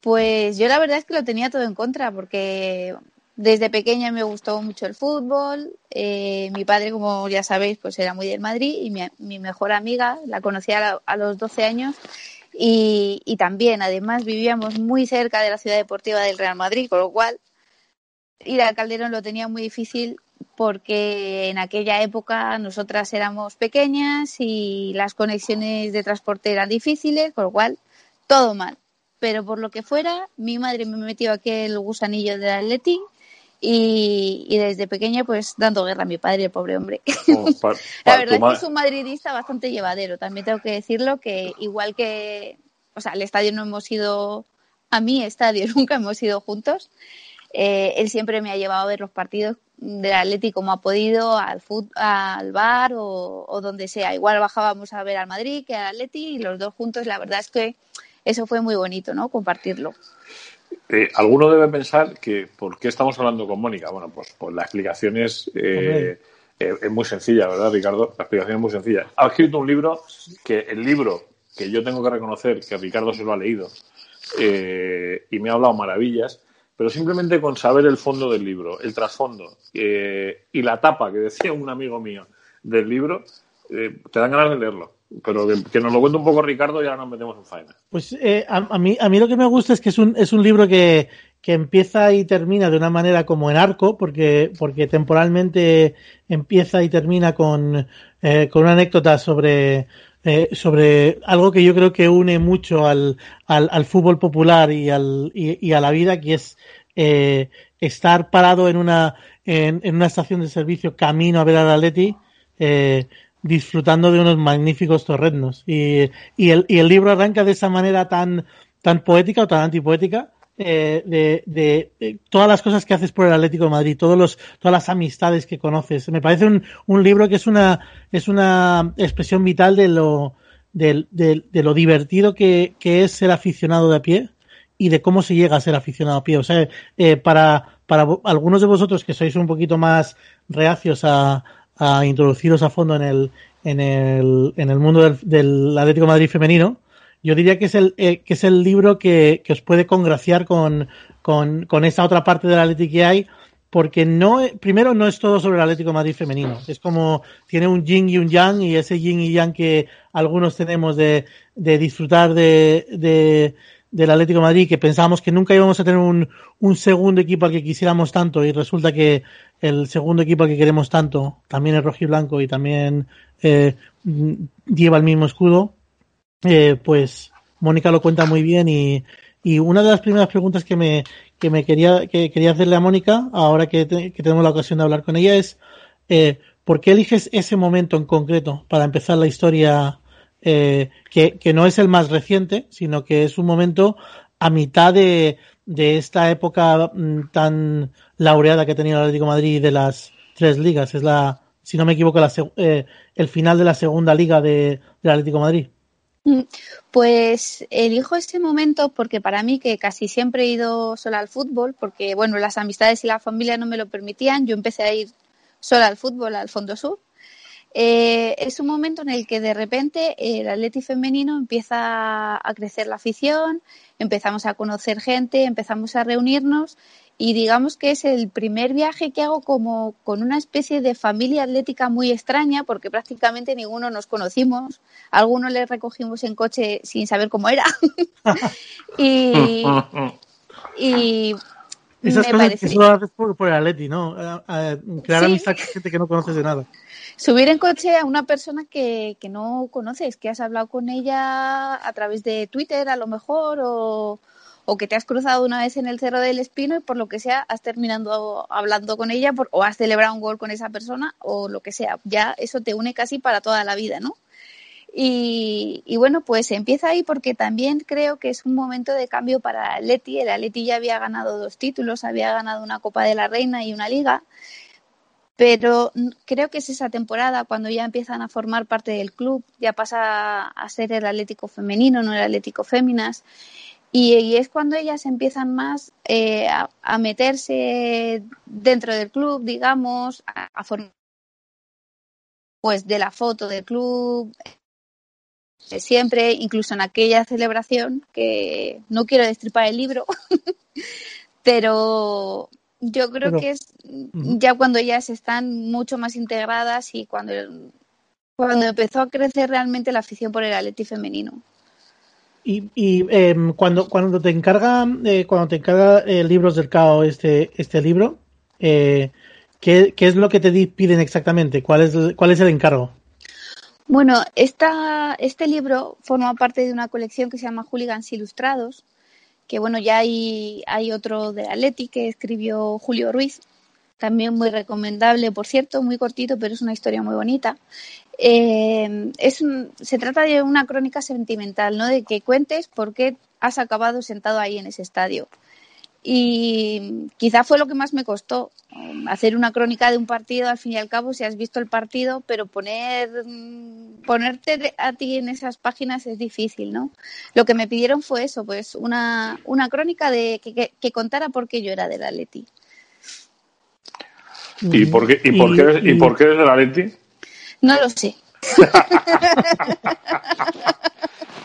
E: Pues yo la verdad es que lo tenía todo en contra porque desde pequeña me gustó mucho el fútbol. Eh, mi padre, como ya sabéis, pues era muy del Madrid y mi, mejor amiga la conocí a, a los 12 años y, y, también, además, vivíamos muy cerca de la ciudad deportiva del Real Madrid, con lo cual ir al Calderón lo tenía muy difícil porque en aquella época nosotras éramos pequeñas y las conexiones de transporte eran difíciles, con lo cual todo mal. Pero por lo que fuera, mi madre me metió aquel gusanillo del Atleti y, y, desde pequeña pues dando guerra a mi padre, el pobre hombre. Oh, para, para la verdad es que es un madridista bastante llevadero, también tengo que decirlo que igual que, o sea, al estadio no hemos ido, a mi estadio nunca hemos ido juntos, eh, él siempre me ha llevado a ver los partidos del Atleti como ha podido, al, fut, al bar o, o, donde sea. Igual bajábamos a ver al Madrid que al Atleti y los dos juntos, la verdad es que eso fue muy bonito, ¿no? Compartirlo.
A: Eh, alguno debe pensar que, ¿por qué estamos hablando con Mónica? Bueno, pues, pues la explicación es, eh, Eh, es muy sencilla, ¿verdad, Ricardo? La explicación es muy sencilla. Ha escrito un libro que el libro que yo tengo que reconocer que Ricardo se lo ha leído eh, y me ha hablado maravillas, pero simplemente con saber el fondo del libro, el trasfondo eh, y la tapa que decía un amigo mío del libro, eh, te dan ganas de leerlo. Pero que, nos lo cuente un poco Ricardo y ahora nos metemos en faena.
D: Pues eh, a, a mí, a mí lo que me gusta es que es un, es un libro que, que empieza y termina de una manera como en arco, porque, porque temporalmente empieza y termina con, eh, con una anécdota sobre, eh, sobre algo que yo creo que une mucho al, al, al fútbol popular y, al, y, y, a la vida, que es eh, estar parado en una, en, en, una estación de servicio camino a ver al Atleti, eh, disfrutando de unos magníficos torrenos. Y, y, el, y el libro arranca de esa manera tan, tan poética o tan antipoética, eh, de, todas las cosas que haces por el Atlético de Madrid, todos los, todas las amistades que conoces. Me parece un, un libro que es una, es una expresión vital de lo, de, de, lo divertido que, que, es ser aficionado de a pie y de cómo se llega a ser aficionado a pie. O sea, eh, para, para algunos de vosotros que sois un poquito más reacios a, a introduciros a fondo en el, en el, en el mundo del, Atlético Madrid femenino, yo diría que es el, eh, que es el libro que, que os puede congraciar con, con, con, esa otra parte del Atlético que hay, porque no, primero no es todo sobre el Atlético Madrid femenino. Es como, tiene un yin y un yang, y ese yin y yang que algunos tenemos de, de disfrutar de, de, del Atlético Madrid, que pensábamos que nunca íbamos a tener un, un segundo equipo al que quisiéramos tanto, y resulta que el segundo equipo al que queremos tanto también es rojiblanco y también eh, lleva el mismo escudo eh, pues Mónica lo cuenta muy bien y, y, una de las primeras preguntas que me, que me quería, que quería hacerle a Mónica, ahora que, te, tenemos la ocasión de hablar con ella, es eh, ¿por qué eliges ese momento en concreto para empezar la historia eh, que, que no es el más reciente, sino que es un momento a mitad de, de esta época mm, tan laureada que ha tenido el Atlético Madrid de las tres ligas? Es la, si no me equivoco, la, eh, el final de la segunda liga de, del Atlético Madrid.
E: Pues elijo este momento porque para mí, que casi siempre he ido sola al fútbol, porque bueno, las amistades y la familia no me lo permitían, yo empecé a ir sola al fútbol al Fondo Sur. Eh, es un momento en el que de repente el atleti femenino empieza a crecer la afición, empezamos a conocer gente, empezamos a reunirnos y digamos que es el primer viaje que hago como con una especie de familia atlética muy extraña porque prácticamente ninguno nos conocimos. Algunos les recogimos en coche sin saber cómo era. y, y
D: esas me cosas parecía... que solo haces por, por el Atleti, ¿no? A, a crear ¿Sí? amistad con gente que no conoces de nada.
E: Subir en coche a una persona que, que no conoces, que has hablado con ella a través de Twitter a lo mejor o, o que te has cruzado una vez en el Cerro del Espino y por lo que sea has terminado hablando con ella por, o has celebrado un gol con esa persona o lo que sea. Ya eso te une casi para toda la vida, ¿no? Y, bueno, pues empieza ahí porque también creo que es un momento de cambio para Leti. El Atleti ya había ganado dos títulos, había ganado una Copa de la Reina y una Liga, pero creo que es esa temporada cuando ya empiezan a formar parte del club, ya pasa a ser el Atlético femenino, no el Atlético féminas. Y, y, es cuando ellas empiezan más eh, a, a, meterse dentro del club, digamos, a, a, formar pues de la foto del club, siempre, incluso en aquella celebración, que no quiero destripar el libro, pero yo creo pero, que es ya cuando ellas están mucho más integradas y cuando, cuando empezó a crecer realmente la afición por el atleti femenino.
D: Y, y eh, cuando, cuando te encarga, eh, cuando te encarga eh, libros del CAO este, este libro, eh, ¿qué, ¿qué, es lo que te piden exactamente? ¿Cuál es, cuál es el encargo?
E: Bueno, esta, este libro forma parte de una colección que se llama Hooligans Ilustrados, que bueno, ya hay, hay otro de Atleti que escribió Julio Ruiz, también muy recomendable, por cierto, muy cortito, pero es una historia muy bonita. Eh, es un, se trata de una crónica sentimental, ¿no? De que cuentes por qué has acabado sentado ahí en ese estadio. Y quizá fue lo que más me costó, hacer una crónica de un partido, al fin y al cabo, si has visto el partido, pero poner, ponerte a ti en esas páginas es difícil, ¿no? Lo que me pidieron fue eso, pues una, una crónica de que, que, que contara por qué yo era del Atleti.
A: ¿Y por qué, y, por qué, eres, y, por qué eres de la Leti?
E: No lo sé.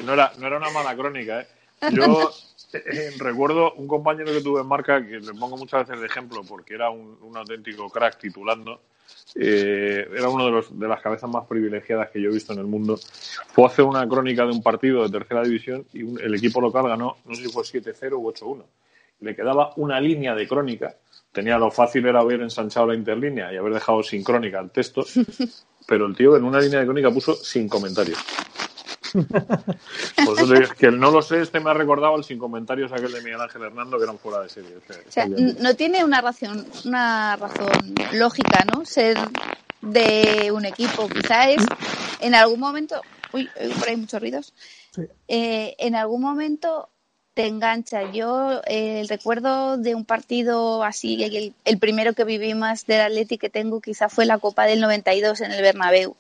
A: no, era, no era una mala crónica, ¿eh? Yo eh, recuerdo un compañero que tuve en marca, que le pongo muchas veces de ejemplo porque era un, un auténtico crack titulando. Eh, era uno de, los, de las cabezas más privilegiadas que yo he visto en el mundo. Fue hacer una crónica de un partido de tercera división y el equipo local ganó, no sé si fue 7-0 u 8-1. Le quedaba una línea de crónica. Tenía lo fácil era haber ensanchado la interlínea y haber dejado sin crónica el texto, pero el tío en una línea de crónica puso sin comentarios. Pues eso que no lo sé, este me ha recordado el sin comentarios aquel de Miguel Ángel Hernando que eran fuera de serie.
E: O sea, no tiene una razón, una razón lógica, ¿no? Ser de un equipo, quizás es en algún momento, uy, por ahí muchos ruidos, eh, en algún momento te engancha. Yo eh, el recuerdo de un partido así, el, primero que viví más del Atleti que tengo quizá fue la Copa del 92 en el Bernabéu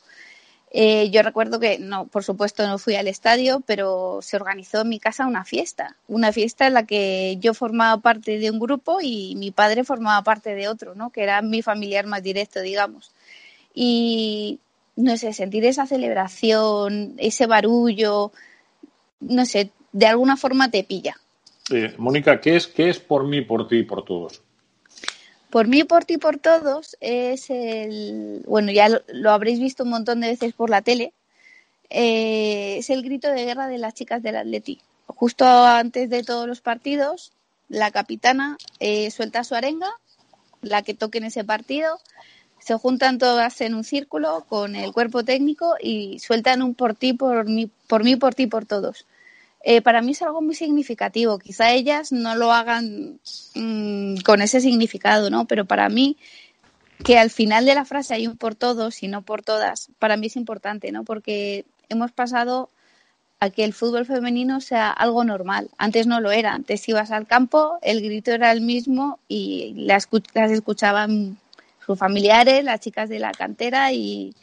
E: eh, yo recuerdo que, no, por supuesto, no fui al estadio, pero se organizó en mi casa una fiesta. Una fiesta en la que yo formaba parte de un grupo y mi padre formaba parte de otro, ¿no? Que era mi familiar más directo, digamos. Y, no sé, sentir esa celebración, ese barullo, no sé, de alguna forma te pilla.
A: Eh, Mónica, ¿qué es, ¿qué es por mí, por ti y por todos?
E: Por mí, por ti, por todos es el, bueno, ya lo, habréis visto un montón de veces por la tele, eh, es el grito de guerra de las chicas del Atleti. Justo antes de todos los partidos, la capitana eh, suelta su arenga, la que toque en ese partido, se juntan todas en un círculo con el cuerpo técnico y sueltan un por ti, por mí, por mí, por ti, por todos. Eh, para mí es algo muy significativo. Quizá ellas no lo hagan mm, con ese significado, ¿no? Pero para mí, que al final de la frase hay un por todos y no por todas, para mí es importante, ¿no? Porque hemos pasado a que el fútbol femenino sea algo normal. Antes no lo era. Antes ibas al campo, el grito era el mismo y las, las escuchaban sus familiares, las chicas de la cantera y,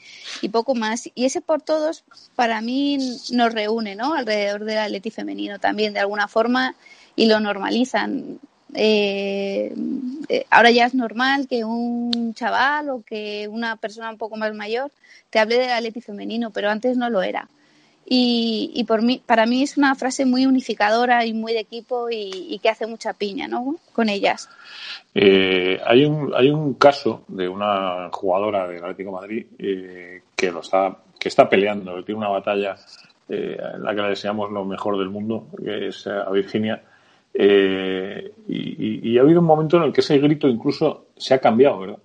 E: poco más. Y ese por todos para mí nos reúne, ¿no? Alrededor del atleti femenino también de alguna forma y lo normalizan. Eh, eh, ahora ya es normal que un chaval o que una persona un poco más mayor te hable del atleti femenino, pero antes no lo era. Y, y, por mí, para mí es una frase muy unificadora y muy de equipo y, que hace mucha piña ¿no? con ellas.
A: Eh, hay, un, hay un caso de una jugadora del Atlético de Madrid eh, que, lo está, que está peleando, que tiene una batalla eh, en la que le deseamos lo mejor del mundo, que es a Virginia. Eh, y, y ha habido un momento en el que ese grito incluso se ha cambiado, ¿verdad?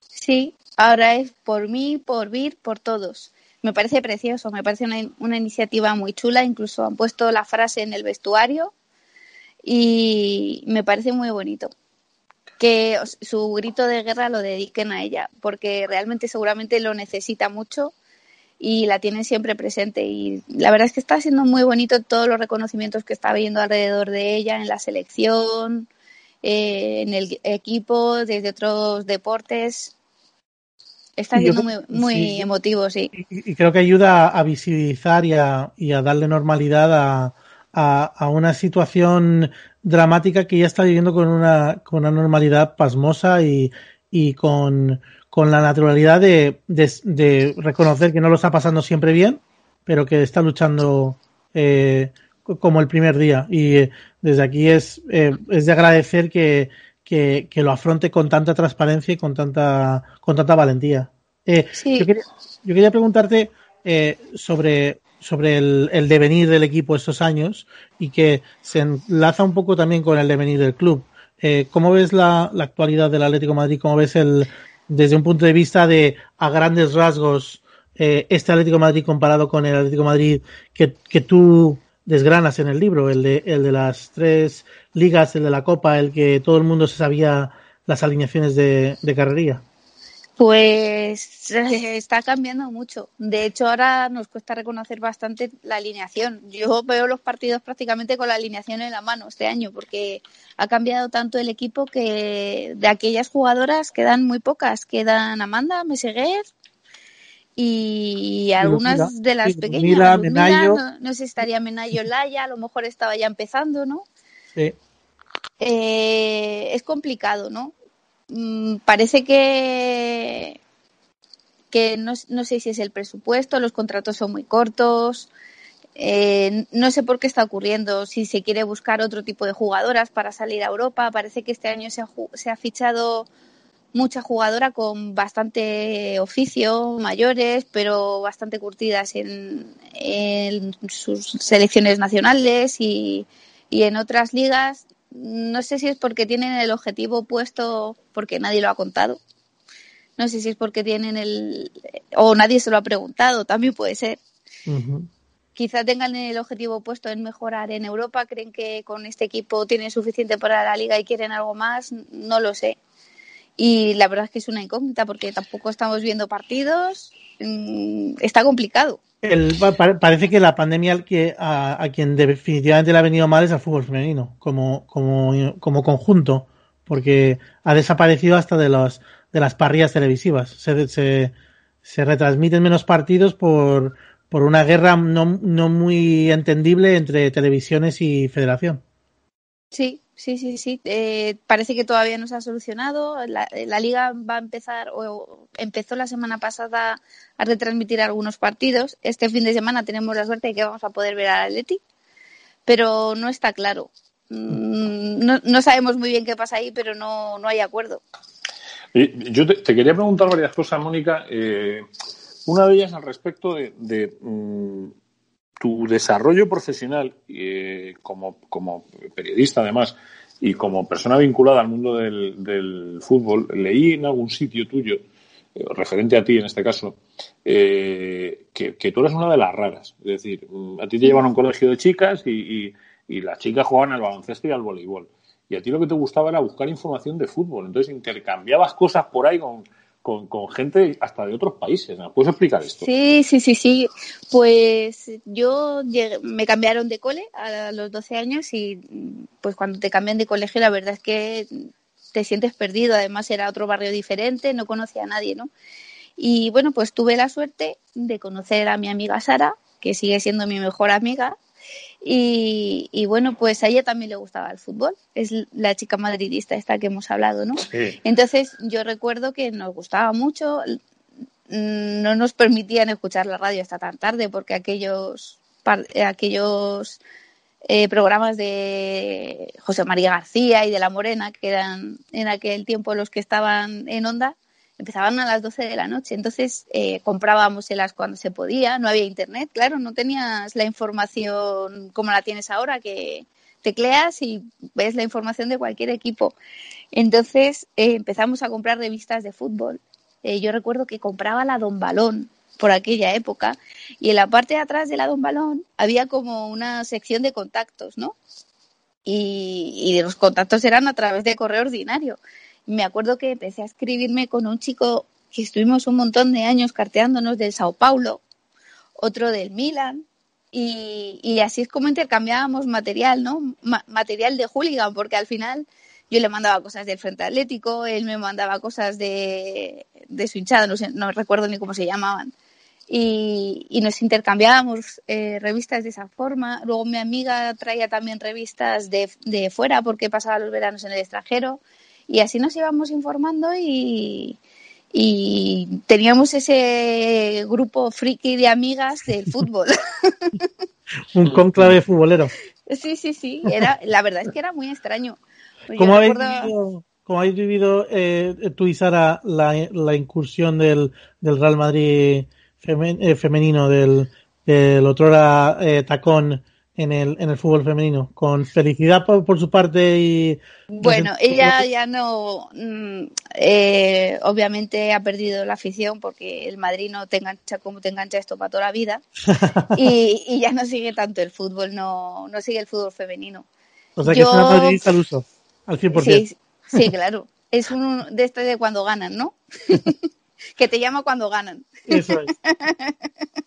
E: Sí, ahora es por mí, por Vir, por todos me parece precioso, me parece una, iniciativa muy chula, incluso han puesto la frase en el vestuario y me parece muy bonito que su grito de guerra lo dediquen a ella, porque realmente seguramente lo necesita mucho y la tienen siempre presente. Y la verdad es que está siendo muy bonito todos los reconocimientos que está viendo alrededor de ella en la selección, eh, en el equipo, desde otros deportes. Está siendo muy, muy emotivo, sí.
D: Y, creo que ayuda a visibilizar y a, y a darle normalidad a, a, una situación dramática que ya está viviendo con una, con una normalidad pasmosa y, y con, con la naturalidad de, de, reconocer que no lo está pasando siempre bien, pero que está luchando eh, como el primer día. Y eh, desde aquí es, eh, es de agradecer que, que, que, lo afronte con tanta transparencia y con tanta, con tanta valentía. Eh, yo, quería, yo, quería, preguntarte eh, sobre, sobre el, el, devenir del equipo estos años y que se enlaza un poco también con el devenir del club. Eh, ¿Cómo ves la, la, actualidad del Atlético de Madrid? ¿Cómo ves el, desde un punto de vista de, a grandes rasgos, este Atlético de Madrid comparado con el Atlético de Madrid que, que tú desgranas en el libro, el de, el de las tres ligas, el de la Copa, el que todo el mundo se sabía las alineaciones de, de carrería.
E: Pues está cambiando mucho. De hecho, ahora nos cuesta reconocer bastante la alineación. Yo veo los partidos prácticamente con la alineación en la mano este año, porque ha cambiado tanto el equipo que de aquellas jugadoras quedan muy pocas. Quedan Amanda, Meseguer y algunas de las pequeñas. no, no, sé, estaría Menayo Laya, a lo mejor estaba ya empezando, ¿no?
D: Sí.
E: Eh, es complicado, ¿no? mm, parece que que no, no, sé si es el presupuesto, los contratos son muy cortos, eh, no sé por qué está ocurriendo, si se quiere buscar otro tipo de jugadoras para salir a Europa, parece que este año se ha, se ha fichado mucha jugadora con bastante oficio, mayores, pero bastante curtidas en, en sus selecciones nacionales y, y en otras ligas. No sé si es porque tienen el objetivo puesto, porque nadie lo ha contado, no sé si es porque tienen el. o nadie se lo ha preguntado, también puede ser. Quizá tengan el objetivo puesto en mejorar en Europa, creen que con este equipo tienen suficiente para la liga y quieren algo más, no lo sé. Y la verdad es que es una incógnita porque tampoco estamos viendo partidos, mm, está complicado.
D: El, parece que la pandemia que, a, quien definitivamente le ha venido mal es al fútbol femenino, como, como, como conjunto, porque ha desaparecido hasta de los de las parrillas televisivas. Se, se, se retransmiten menos partidos por, por una guerra no, no muy entendible entre televisiones y federación.
E: Sí, sí, sí, sí. Eh, parece que todavía no se ha solucionado. La, liga va a empezar, o empezó la semana pasada a retransmitir algunos partidos. Este fin de semana tenemos la suerte de que vamos a poder ver al Atleti, pero no está claro. Mm, no, no sabemos muy bien qué pasa ahí, pero no, no hay acuerdo.
A: Yo te, quería preguntar varias cosas, Mónica. Eh, una de ellas al respecto de, mm, tu desarrollo profesional eh, como, como, periodista, además, y como persona vinculada al mundo del, fútbol. Leí en algún sitio tuyo, eh, referente a ti en este caso, que, tú eres una de las raras. Es decir, mm, a ti te llevan a un colegio de chicas y, y las chicas jugaban al baloncesto y al voleibol y a ti lo que te gustaba era buscar información de fútbol. Entonces intercambiabas cosas por ahí con, con, gente hasta de otros países. ¿Me puedes explicar esto?
E: Sí, sí, sí, sí. Pues yo me cambiaron de cole a los 12 años y pues cuando te cambian de colegio la verdad es que te sientes perdido. Además era otro barrio diferente, no conocía a nadie, ¿no? Y bueno, pues tuve la suerte de conocer a mi amiga Sara, que sigue siendo mi mejor amiga, y, bueno, pues a ella también le gustaba el fútbol. Es la chica madridista esta que hemos hablado, ¿no? Entonces yo recuerdo que nos gustaba mucho. No nos permitían escuchar la radio hasta tan tarde porque aquellos, aquellos eh, programas de José María García y de La Morena, que eran en aquel tiempo los que estaban en onda, empezaban a las 12 de la noche. Entonces eh, comprábamos las cuando se podía, no había internet, claro, no tenías la información como la tienes ahora, que tecleas y ves la información de cualquier equipo. Entonces eh, empezamos a comprar revistas de fútbol. Eh, yo recuerdo que compraba la Don Balón por aquella época y en la parte de atrás de la Don Balón había como una sección de contactos, ¿no? Y, y los contactos eran a través de correo ordinario me acuerdo que empecé a escribirme con un chico que estuvimos un montón de años carteándonos del Sao Paulo, otro del Milan, y, así es como intercambiábamos material, ¿no? material de hooligan, porque al final yo le mandaba cosas del Frente Atlético, él me mandaba cosas de, su hinchada, no, recuerdo ni cómo se llamaban. Y, nos intercambiábamos eh, revistas de esa forma. Luego mi amiga traía también revistas de, de fuera porque pasaba los veranos en el extranjero. Y así nos íbamos informando y, y teníamos ese grupo friki de amigas del fútbol.
D: Un conclave futbolero.
E: Sí, sí, sí. Era, la verdad es que era muy extraño.
D: Pues ¿Cómo habéis, vivido, ¿Cómo habéis vivido eh, tú y Sara la, la incursión del, del Real Madrid eh, femenino, del, del otro eh, tacón en el, en el fútbol femenino, con felicidad por, su parte y...
E: Bueno, ella ya no, mm, eh, obviamente ha perdido la afición porque el Madrid no te engancha como te engancha esto para toda la vida y, y ya no sigue tanto el fútbol, no, no sigue el fútbol femenino.
D: O sea que es una madridista al uso, al 100%.
E: Sí, sí, claro. Es uno de este de cuando ganan, ¿no? que te llama cuando ganan.
D: Eso es.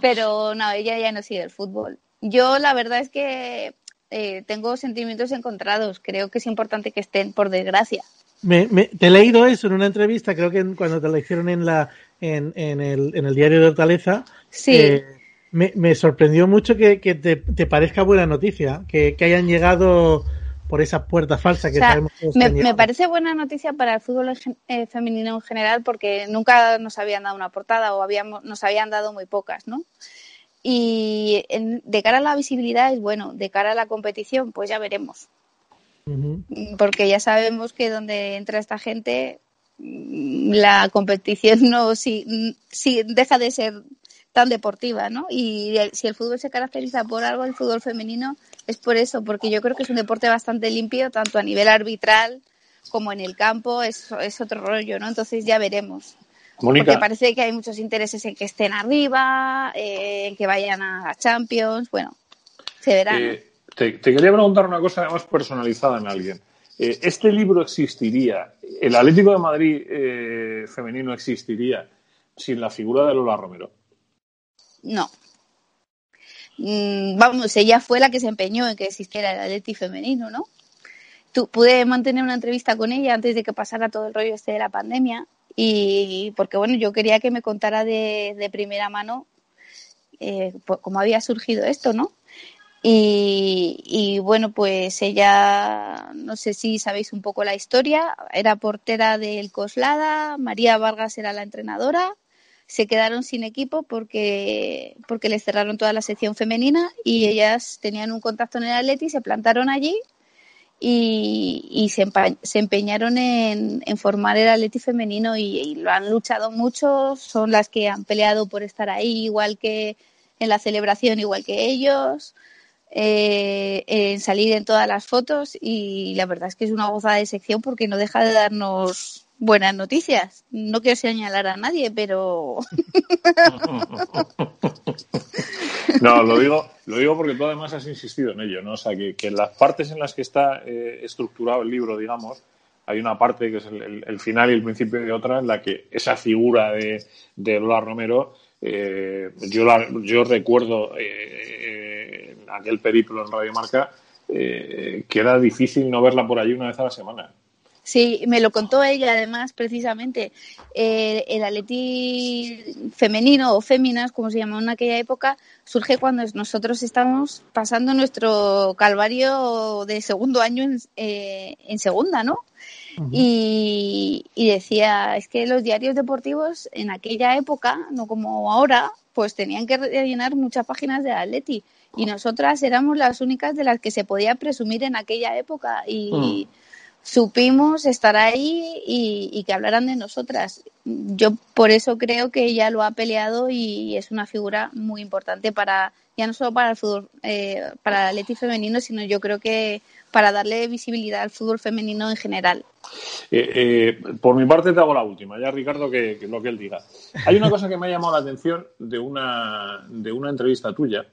E: Pero no, ella ya no sigue el fútbol. Yo la verdad es que eh, tengo sentimientos encontrados. Creo que es importante que estén, por desgracia.
D: Me, te he leído eso en una entrevista, creo que cuando te la hicieron en, la, en, en, el, en el diario de Hortaleza.
E: Sí.
D: Eh, me, me, sorprendió mucho que, que te, te, parezca buena noticia, que, que hayan llegado por esa puerta falsa que
E: O sea,
D: sabemos todos
E: me, me parece buena noticia para el fútbol eh, femenino en general porque nunca nos habían dado una portada o habíamos, nos habían dado muy pocas, ¿no? Y en- de cara a la visibilidad es bueno, de cara a la competición pues ya veremos,
D: Ujú.
E: porque ya sabemos que donde entra esta gente mm, la competición no si, si deja de ser tan deportiva, ¿no? Y si el fútbol se caracteriza por algo, el fútbol femenino es por eso, porque yo creo que es un deporte bastante limpio, tanto a nivel arbitral como en el campo, es, es otro rollo, ¿no? Entonces ya veremos. Porque parece que hay muchos intereses en que estén arriba, eh, en que vayan a la Champions, bueno, se verá.
A: eh, te, te quería preguntar una cosa más personalizada en alguien. Eh, ¿Este libro existiría, el Atlético de Madrid eh, femenino existiría sin la figura de Lola Romero?
E: No. Mm, vamos, ella fue la que se empeñó en que existiera el Atleti femenino, ¿no? Tu- pude mantener una entrevista con ella antes de que pasara todo el rollo este de la pandemia y porque bueno, yo quería que me contara de, primera mano eh, cómo había surgido esto, ¿no? Y bueno, pues ella, no sé si sabéis un poco la historia, era portera del Coslada, María Vargas era la entrenadora, se quedaron sin equipo porque, porque les cerraron toda la sección femenina y ellas tenían un contacto en el Atleti, se plantaron allí y, y se, empa- se empeñaron en, en formar el Atleti femenino y, lo han luchado mucho, son las que han peleado por estar ahí, igual que en la celebración, igual que ellos, eh, en salir en todas las fotos y la verdad es que es una gozada de sección porque no deja de darnos buenas noticias. No quiero señalar a nadie, pero
A: No, lo digo, lo digo porque tú además has insistido en ello, ¿no? O sea, que, que en las partes en las que está eh, estructurado el libro, digamos, hay una parte que es el, final y el principio de otra en la que esa figura de, de Lola Romero, eh, yo, la- yo recuerdo eh, eh, aquel periplo en Radio Marca eh, que era difícil no verla por allí una vez a la semana.
E: Sí, me lo contó ella además precisamente. Eh, el atleti femenino o féminas, como se llamaba en aquella época, surge cuando nosotros estamos pasando nuestro calvario de segundo año en, eh, en segunda, ¿no? y, y decía, es que los diarios deportivos en aquella época, no como ahora, pues tenían que rellenar muchas páginas de Atleti. Y nosotras éramos las únicas de las que se podía presumir en aquella época. Y supimos estar ahí y, que hablaran de nosotras. Yo por eso creo que ella lo ha peleado y es una figura muy importante para, ya no solo para el fútbol, eh, para el Atleti femenino, sino yo creo que para darle visibilidad al fútbol femenino en general.
A: Eh, eh, por mi parte te hago la última, ya Ricardo que lo que él diga. Hay una cosa que me ha llamado la atención de una, de una entrevista tuya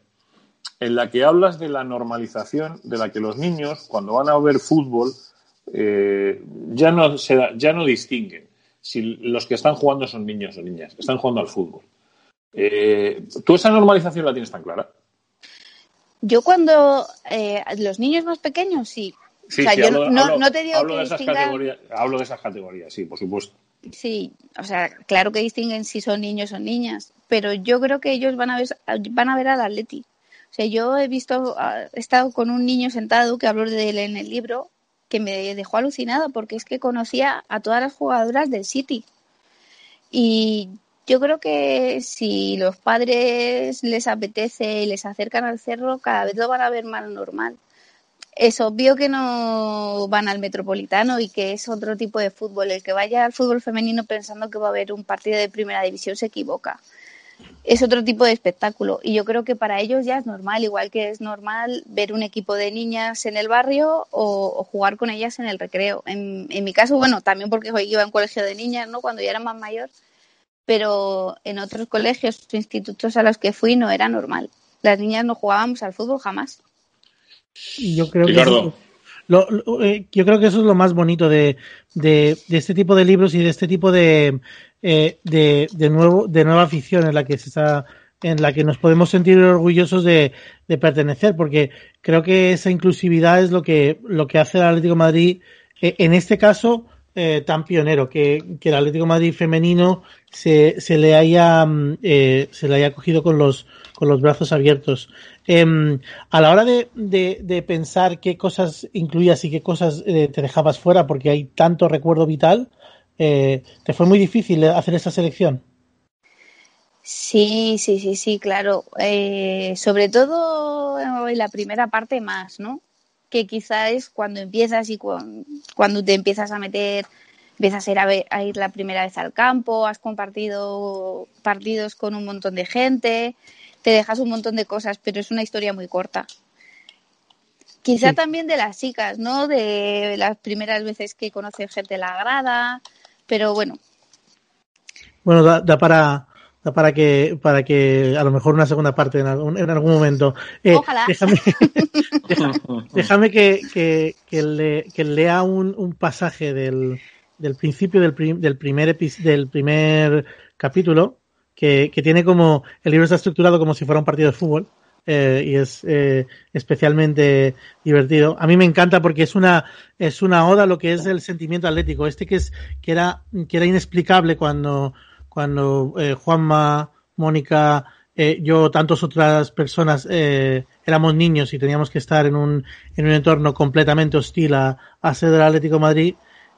A: en la que hablas de la normalización de la que los niños cuando van a ver fútbol eh, ya, no se da- ya no distinguen si los que están jugando son niños o niñas, están jugando al fútbol. Eh, ¿Tú esa normalización la tienes tan clara?
E: Yo cuando eh, los niños más pequeños, sí.
A: Sí,
E: o sea,
A: sí,
E: yo
A: hablo,
E: no,
A: hablo-
E: no te digo
A: hablo
E: que
A: de esas
E: distingan-
A: categorías, hablo de esas categorías, sí, por supuesto.
E: Sí, o sea, claro que distinguen si son niños o niñas, pero yo creo que ellos van a ver, van a ver al Atleti. O sea, yo he visto, ah, he estado con un niño sentado que habló de él en el libro que me dejó alucinada porque es que conocía a todas las jugadoras del City. Y yo creo que si los padres les apetece y les acercan al cerro, cada vez lo van a ver más normal. Es obvio que no van al metropolitano y que es otro tipo de fútbol. El que vaya al fútbol femenino pensando que va a haber un partido de primera división se equivoca. Es otro tipo de espectáculo y yo creo que para ellos ya es normal, igual que es normal ver un equipo de niñas en el barrio o, o jugar con ellas en el recreo. En, en mi caso, bueno, también porque iba en colegio de niñas, ¿no? Cuando ya era más mayor, pero en otros colegios o institutos a los que fui no era normal. Las niñas no jugábamos al fútbol jamás.
D: Yo creo
A: Ricardo.
D: que lo- lo- eh, yo creo que eso es lo más bonito de, de, de este tipo de libros y de este tipo de, eh, de, de nuevo de nueva afición en la que se está en la que nos podemos sentir orgullosos de, de pertenecer porque creo que esa inclusividad es lo que lo que hace el Atlético de Madrid eh, en este caso eh, tan pionero, que, que, el Atlético Madrid femenino se, se le haya mm, eh, se le haya cogido con los con los brazos abiertos. Eh, a la hora de, de, de, pensar qué cosas incluías y qué cosas eh, te dejabas fuera, porque hay tanto recuerdo vital, eh, ¿te fue muy difícil hacer esa selección?
E: Sí, sí, sí, sí, claro. Sobre todo en la primera parte más, ¿no? Que quizá es cuando empiezas y cuando, cuando te empiezas a meter, empiezas a ir, a, ver, a ir la primera vez al campo, has compartido partidos con un montón de gente, te dejas un montón de cosas, pero es una historia muy corta. Quizá sí. también de las chicas, ¿no? De las primeras veces que conocen gente en la grada, pero bueno.
D: Bueno, da, da para para que para que a lo mejor una segunda parte en algún, en algún momento.
E: Eh, Ojalá.
D: Déjame, déjame que, que, que, le, que lea un, un pasaje del, del principio del, prim, del primer del primer capítulo que, que tiene como el libro está estructurado como si fuera un partido de fútbol eh, y es eh, especialmente divertido. A mí me encanta porque es una es una oda a lo que es el sentimiento atlético. Este que es que era que era inexplicable cuando cuando eh, Juanma, Mónica, eh, yo, tantas otras personas eh, éramos niños y teníamos que estar en un en un entorno completamente hostil a, a ser del Atlético Madrid.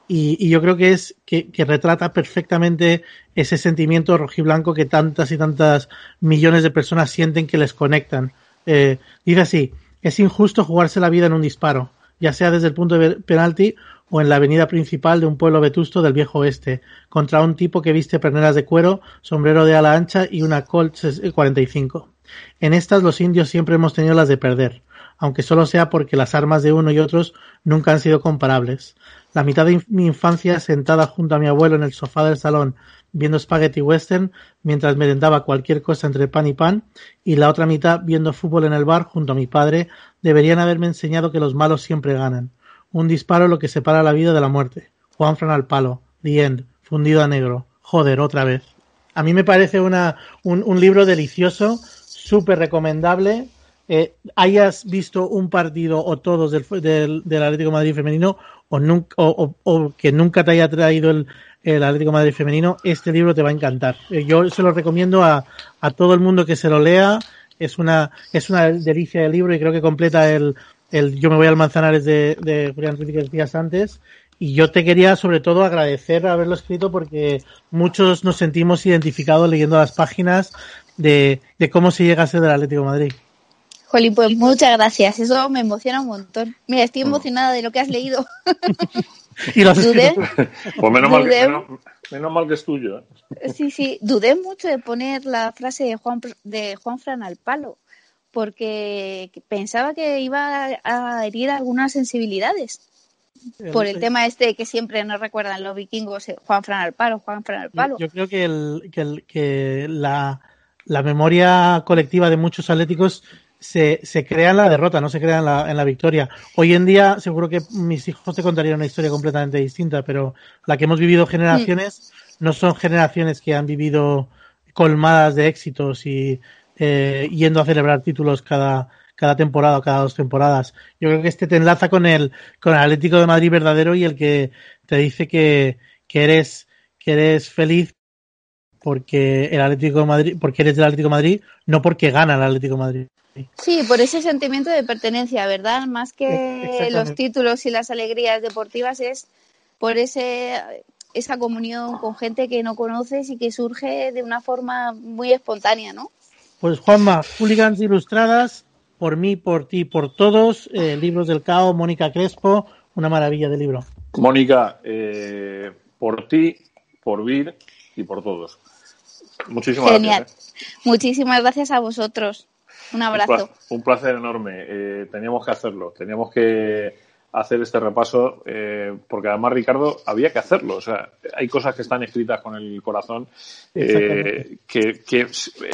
D: Y, y, yo creo que es que, que, retrata perfectamente ese sentimiento rojiblanco que tantas y tantas millones de personas sienten que les conectan. Eh, dice así, es injusto jugarse la vida en un disparo, ya sea desde el punto de penalti o en la avenida principal de un pueblo vetusto del viejo oeste, contra un tipo que viste perneras de cuero, sombrero de ala ancha y una Colt 45. En estas los indios siempre hemos tenido las de perder, aunque solo sea porque las armas de uno y otros nunca han sido comparables. La mitad de mi infancia sentada junto a mi abuelo en el sofá del salón viendo spaghetti western mientras merendaba cualquier cosa entre pan y pan y la otra mitad viendo fútbol en el bar junto a mi padre deberían haberme enseñado que los malos siempre ganan. Un disparo lo que separa la vida de la muerte. Juan Fran al palo. The End. Fundido a negro. Joder, otra vez. A mí me parece una, un, libro delicioso, súper recomendable. Eh, hayas visto un partido o todos del, del, del Atlético Madrid femenino o, nunca, o, que nunca te haya traído el, el Atlético Madrid femenino, este libro te va a encantar. Eh, yo se lo recomiendo a, a todo el mundo que se lo lea. Es una, es una delicia de libro y creo que completa el, el Yo me voy al Manzanares de, de Julián que decías antes. Y yo te quería sobre todo agradecer haberlo escrito porque muchos nos sentimos identificados leyendo las páginas de, de cómo se llega a ser del Atlético de Madrid.
E: Joli, pues muchas gracias. Eso me emociona un montón. Mira, estoy emocionada de lo que has leído.
D: y lo has
E: dudé,
A: Pues menos mal, que, menos, menos mal que es tuyo. ¿eh?
E: Sí, sí, dudé mucho de poner la frase de Juan, de Juan Fran al palo, porque pensaba que iba a herir algunas sensibilidades. Por el tema este que siempre nos recuerdan los vikingos, eh, Juan Fran al palo, Juan Fran al palo.
D: Yo creo que, el, que, el, que la, la memoria colectiva de muchos atléticos se, se crea en la derrota, no se crea en la, en la victoria. Hoy en día, seguro que mis hijos te contarían una historia completamente distinta, pero la que hemos vivido generaciones sí. no son generaciones que han vivido colmadas de éxitos y eh, yendo a celebrar títulos cada, cada temporada o cada dos temporadas. Yo creo que este te enlaza con el, con el Atlético de Madrid verdadero y el que te dice que, que eres, que eres feliz porque el Atlético de Madrid, porque eres del Atlético de Madrid, no porque gana el Atlético de Madrid.
E: Sí, por ese sentimiento de pertenencia, ¿verdad? Más que los títulos y las alegrías deportivas es por ese esa comunión con gente que no conoces y que surge de una forma muy espontánea, ¿no?
D: Pues Juanma, Hooligans Ilustradas, por mí, por ti, por todos, eh, Libros del Cao, Mónica Crespo, una maravilla de libro.
A: Mónica, eh, por ti, por Vir y por todos. Muchísimas
E: Genial.
A: gracias. ¿eh?
E: Muchísimas gracias a vosotros. Un abrazo.
A: Un placer enorme. Eh, teníamos que hacerlo. Teníamos que hacer este repaso eh, porque además Ricardo había que hacerlo. O sea, hay cosas que están escritas con el corazón eh, que, que,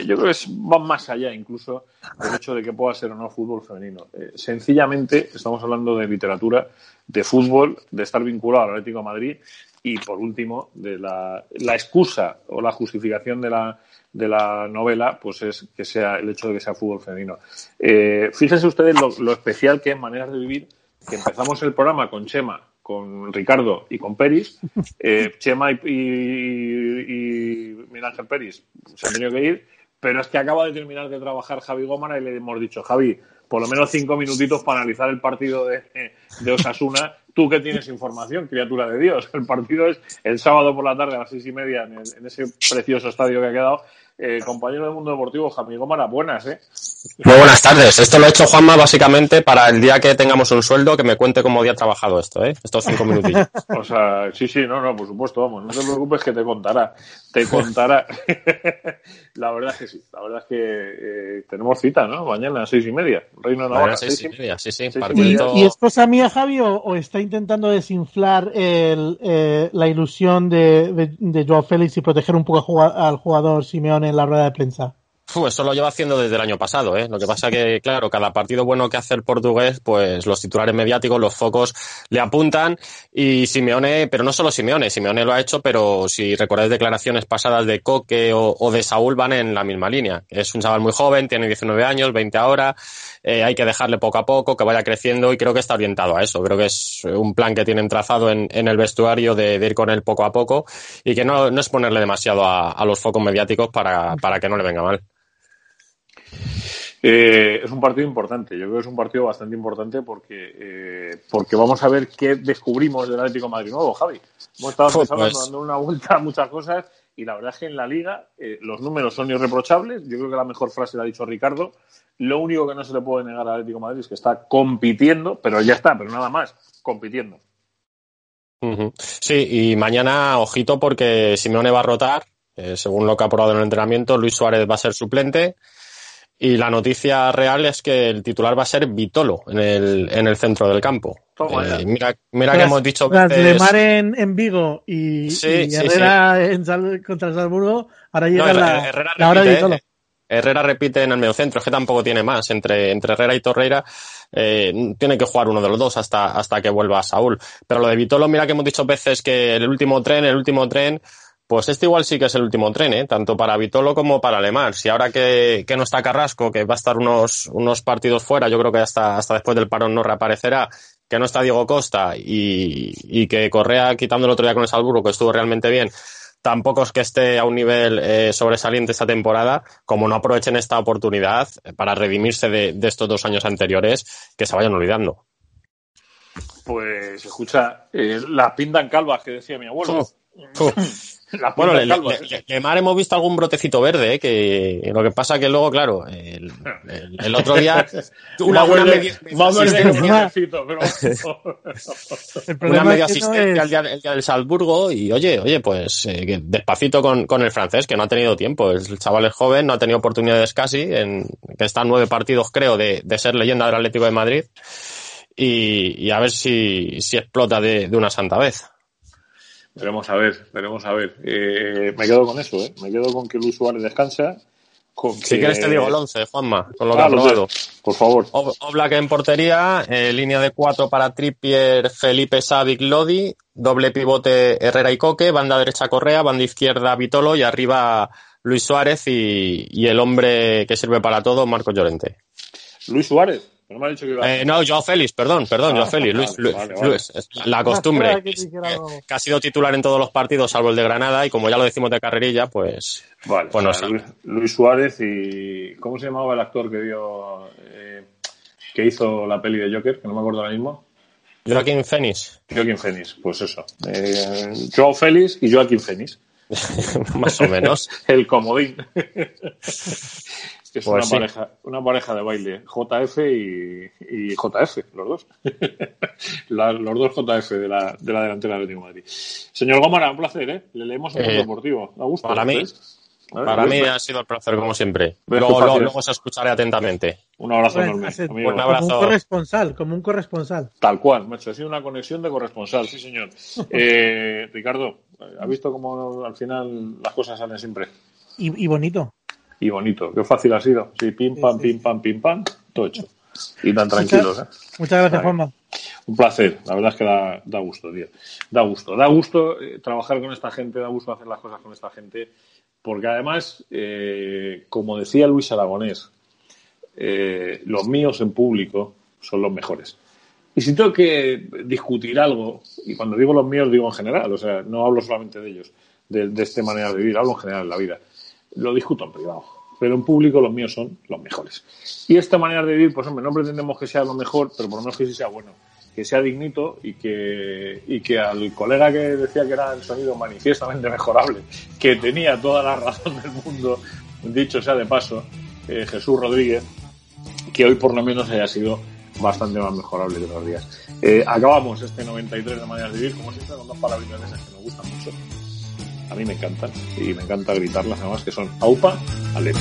A: yo creo que van más allá incluso del hecho de que pueda ser o no fútbol femenino. Eh, sencillamente estamos hablando de literatura, de fútbol, de estar vinculado al Atlético de Madrid y por último de la, la excusa o la justificación de la de la novela, pues es que sea el hecho de que sea fútbol femenino. Eh, fíjense ustedes lo, lo, especial que es Maneras de Vivir, que empezamos el programa con Chema con Ricardo y con Peris. Eh, Chema y, y, y Miguel Ángel Peris se han tenido que ir, pero es que acaba de terminar de trabajar Javi Gómara y le hemos dicho, Javi, por lo menos cinco minutitos para analizar el partido de, de Osasuna. Tú que tienes información, criatura de Dios. El partido es el sábado por la tarde a las seis y media en, el- en ese precioso estadio que ha quedado. Eh, compañero del mundo deportivo, Javi Gómara, buenas, ¿eh?
F: Muy buenas tardes. Esto lo he hecho Juanma básicamente para el día que tengamos un sueldo que me cuente cómo día ha trabajado esto, ¿eh? Estos cinco minutillos.
A: O sea, sí, sí, no, no, por supuesto, vamos, no te preocupes que te contará, te contará. la verdad es que sí, la verdad es que eh, tenemos cita, ¿no? Mañana a seis y media, Reino de Navarra.
F: Seis y
A: seis y-
F: media, sí, sí.
A: sí,
D: ¿Y, es cosa mía, Javi, o, o está intentando desinflar el, eh, la ilusión de, de, de Joao Félix y proteger un poco al jugador Simeone en la rueda de prensa?
F: Fu, eso lo lleva haciendo desde el año pasado, ¿eh? Lo que pasa que, claro, cada partido bueno que hace el portugués, pues los titulares mediáticos, los focos le apuntan y Simeone, pero no solo Simeone, Simeone lo ha hecho, pero si recordáis declaraciones pasadas de Coque o, o de Saúl van en la misma línea. Es un chaval muy joven, tiene 19 años, 20 ahora, eh, hay que dejarle poco a poco, que vaya creciendo y creo que está orientado a eso. Creo que es un plan que tienen trazado en, en el vestuario de, de ir con él poco a poco y que no, no es ponerle demasiado a, a los focos mediáticos para, para que no le venga mal.
A: Eh, es un partido importante, yo creo que es un partido bastante importante porque, eh, porque vamos a ver qué descubrimos del Atlético de Madrid nuevo, Javi. Hemos estado
F: Pues-
A: dando una vuelta a muchas cosas y la verdad es que en la liga eh, los números son irreprochables. Yo creo que la mejor frase la ha dicho Ricardo. Lo único que no se le puede negar al Atlético de Madrid es que está compitiendo, pero ya está, pero nada más, compitiendo.
F: Sí, y mañana, ojito, porque Simeone va a rotar, según lo que ha probado en el entrenamiento, Luis Suárez va a ser suplente. Y la noticia real es que el titular va a ser Vitolo en el, en el centro del campo. Eh, mira, mira que
D: Tras-
F: hemos dicho
D: Tras
F: veces-
D: Lemar en, en Vigo y,
F: Sí,
D: y
F: sí,
D: Herrera En Sal- contra el Salzburgo, ahora
F: No,
D: llega
F: Herrera-
D: la,
F: Herrera
D: la hora de
F: repite,
D: Vitolo.
F: eh. Herrera repite en el mediocentro, es que tampoco tiene más. Entre, entre Herrera y Torreira eh, tiene que jugar uno de los dos hasta, hasta que vuelva Saúl. Pero lo de Vitolo, mira que hemos dicho veces que el último tren, el último tren, pues este igual sí que es el último tren, ¿eh? tanto para Vitolo como para Lemar. Si ahora que, que no está Carrasco, que va a estar unos, unos partidos fuera, yo creo que hasta, hasta después del parón no reaparecerá, que no está Diego Costa y, y que Correa, quitando el otro día con el Salzburgo, que estuvo realmente bien, tampoco es que esté a un nivel eh, sobresaliente esta temporada, como no aprovechen esta oportunidad eh, para redimirse de, de estos dos años anteriores, que se vayan olvidando.
A: Pues escucha, eh, las pintan calvas que decía mi abuelo. Las
F: Bueno, le,
A: calvas.
F: hemos visto algún brotecito verde, eh, que lo que pasa que luego, claro, el, el- el otro día una, una media, una media asistencia el, día, el día del Salzburgo y oye, oye, pues eh, despacito con, con el francés, que no ha tenido tiempo. El chaval es joven, no ha tenido oportunidades casi, en, que está en nueve partidos, creo, de, de ser leyenda del Atlético de Madrid. Y, y a ver si, si explota de, de una santa vez.
A: Veremos a ver, veremos a ver. Eh, me quedo con eso, ¿eh? Me quedo con que Luis Suárez descansa. Con que...
F: Si quieres te digo el 11, Juanma, con lo que
A: Ah,
F: probado.
A: sé. Por favor.
F: O- Oblak en portería, eh, línea de cuatro para Trippier, Felipe Savic, Lodi, doble pivote Herrera y Coque, banda derecha Correa, banda izquierda Vitolo y arriba Luis Suárez y, y el hombre que sirve para todo, Marco Llorente.
A: Luis Suárez. No me ha dicho que iba a...
F: Eh, no, Joao Félix, perdón, perdón,
A: Ah,
F: Joao Félix,
A: vale,
F: Luis, Luis-
A: vale, vale.
F: Luis, es la costumbre,
D: que
F: ha sido titular en todos los partidos, salvo el de Granada, y como ya lo decimos de carrerilla, pues,
A: Vale,
F: pues no
A: o sea,
F: sé.
A: Luis, Luis Suárez y... ¿Cómo se llamaba el actor que dio... eh, que hizo la peli de Joker? Que no me acuerdo ahora mismo.
F: Joaquín Fénix,
A: Joaquín Phoenix, pues eso. Eh, Joao Félix y Joaquín Phoenix.
F: más o menos.
A: El comodín. es
F: Pues
A: una,
F: sí.
A: pareja, una pareja de baile. JF y, y JF, los dos. La- los dos JF de la, de la delantera del Atlético de Madrid. Señor Gómara, un placer, ¿eh? Le leemos el
F: Eh,
A: deportivo. Da gusto.
F: para mí-.
A: A ver,
F: Para
A: a
F: mí ha sido el placer, como siempre. Luego, luego, luego os escucharé atentamente.
A: Un abrazo
D: Bueno,
A: enorme, amigo.
F: Un abrazo.
D: Como un corresponsal, como un corresponsal.
A: Tal cual, macho. Ha sido una conexión de corresponsal, sí, señor. Eh, Ricardo, ¿ha visto cómo al final las cosas salen siempre?
D: Y, y bonito.
A: Y bonito. Qué fácil ha sido. Sí, pim, pam,
D: Sí, sí.
A: pim, pam, pim, pam. Todo hecho. Y tan tranquilos, ¿eh?
D: Muchas gracias. Juanma.
A: Un placer. La verdad es que da, da gusto, tío. Da gusto. Da gusto eh, trabajar con esta gente, da gusto hacer las cosas con esta gente. Porque además, eh, como decía Luis Aragonés, eh, los míos en público son los mejores. Y si tengo que discutir algo, y cuando digo los míos digo en general, o sea, no hablo solamente de ellos, de, de esta manera de vivir, hablo en general en la vida, lo discuto en privado. Pero en público los míos son los mejores. Y esta manera de vivir, pues hombre, no pretendemos que sea lo mejor, pero por lo menos que sí sea bueno que sea dignito y que, y que al colega que decía que era el sonido manifiestamente mejorable, que tenía toda la razón del mundo, dicho sea de paso, eh, Jesús Rodríguez, que hoy por lo menos haya sido bastante más mejorable que otros días. Eh, acabamos este 93 de maneras de vivir, como siempre, con dos esas que me gustan mucho. A mí me encantan y me encanta gritarlas, además que son AUPA, Aleppo.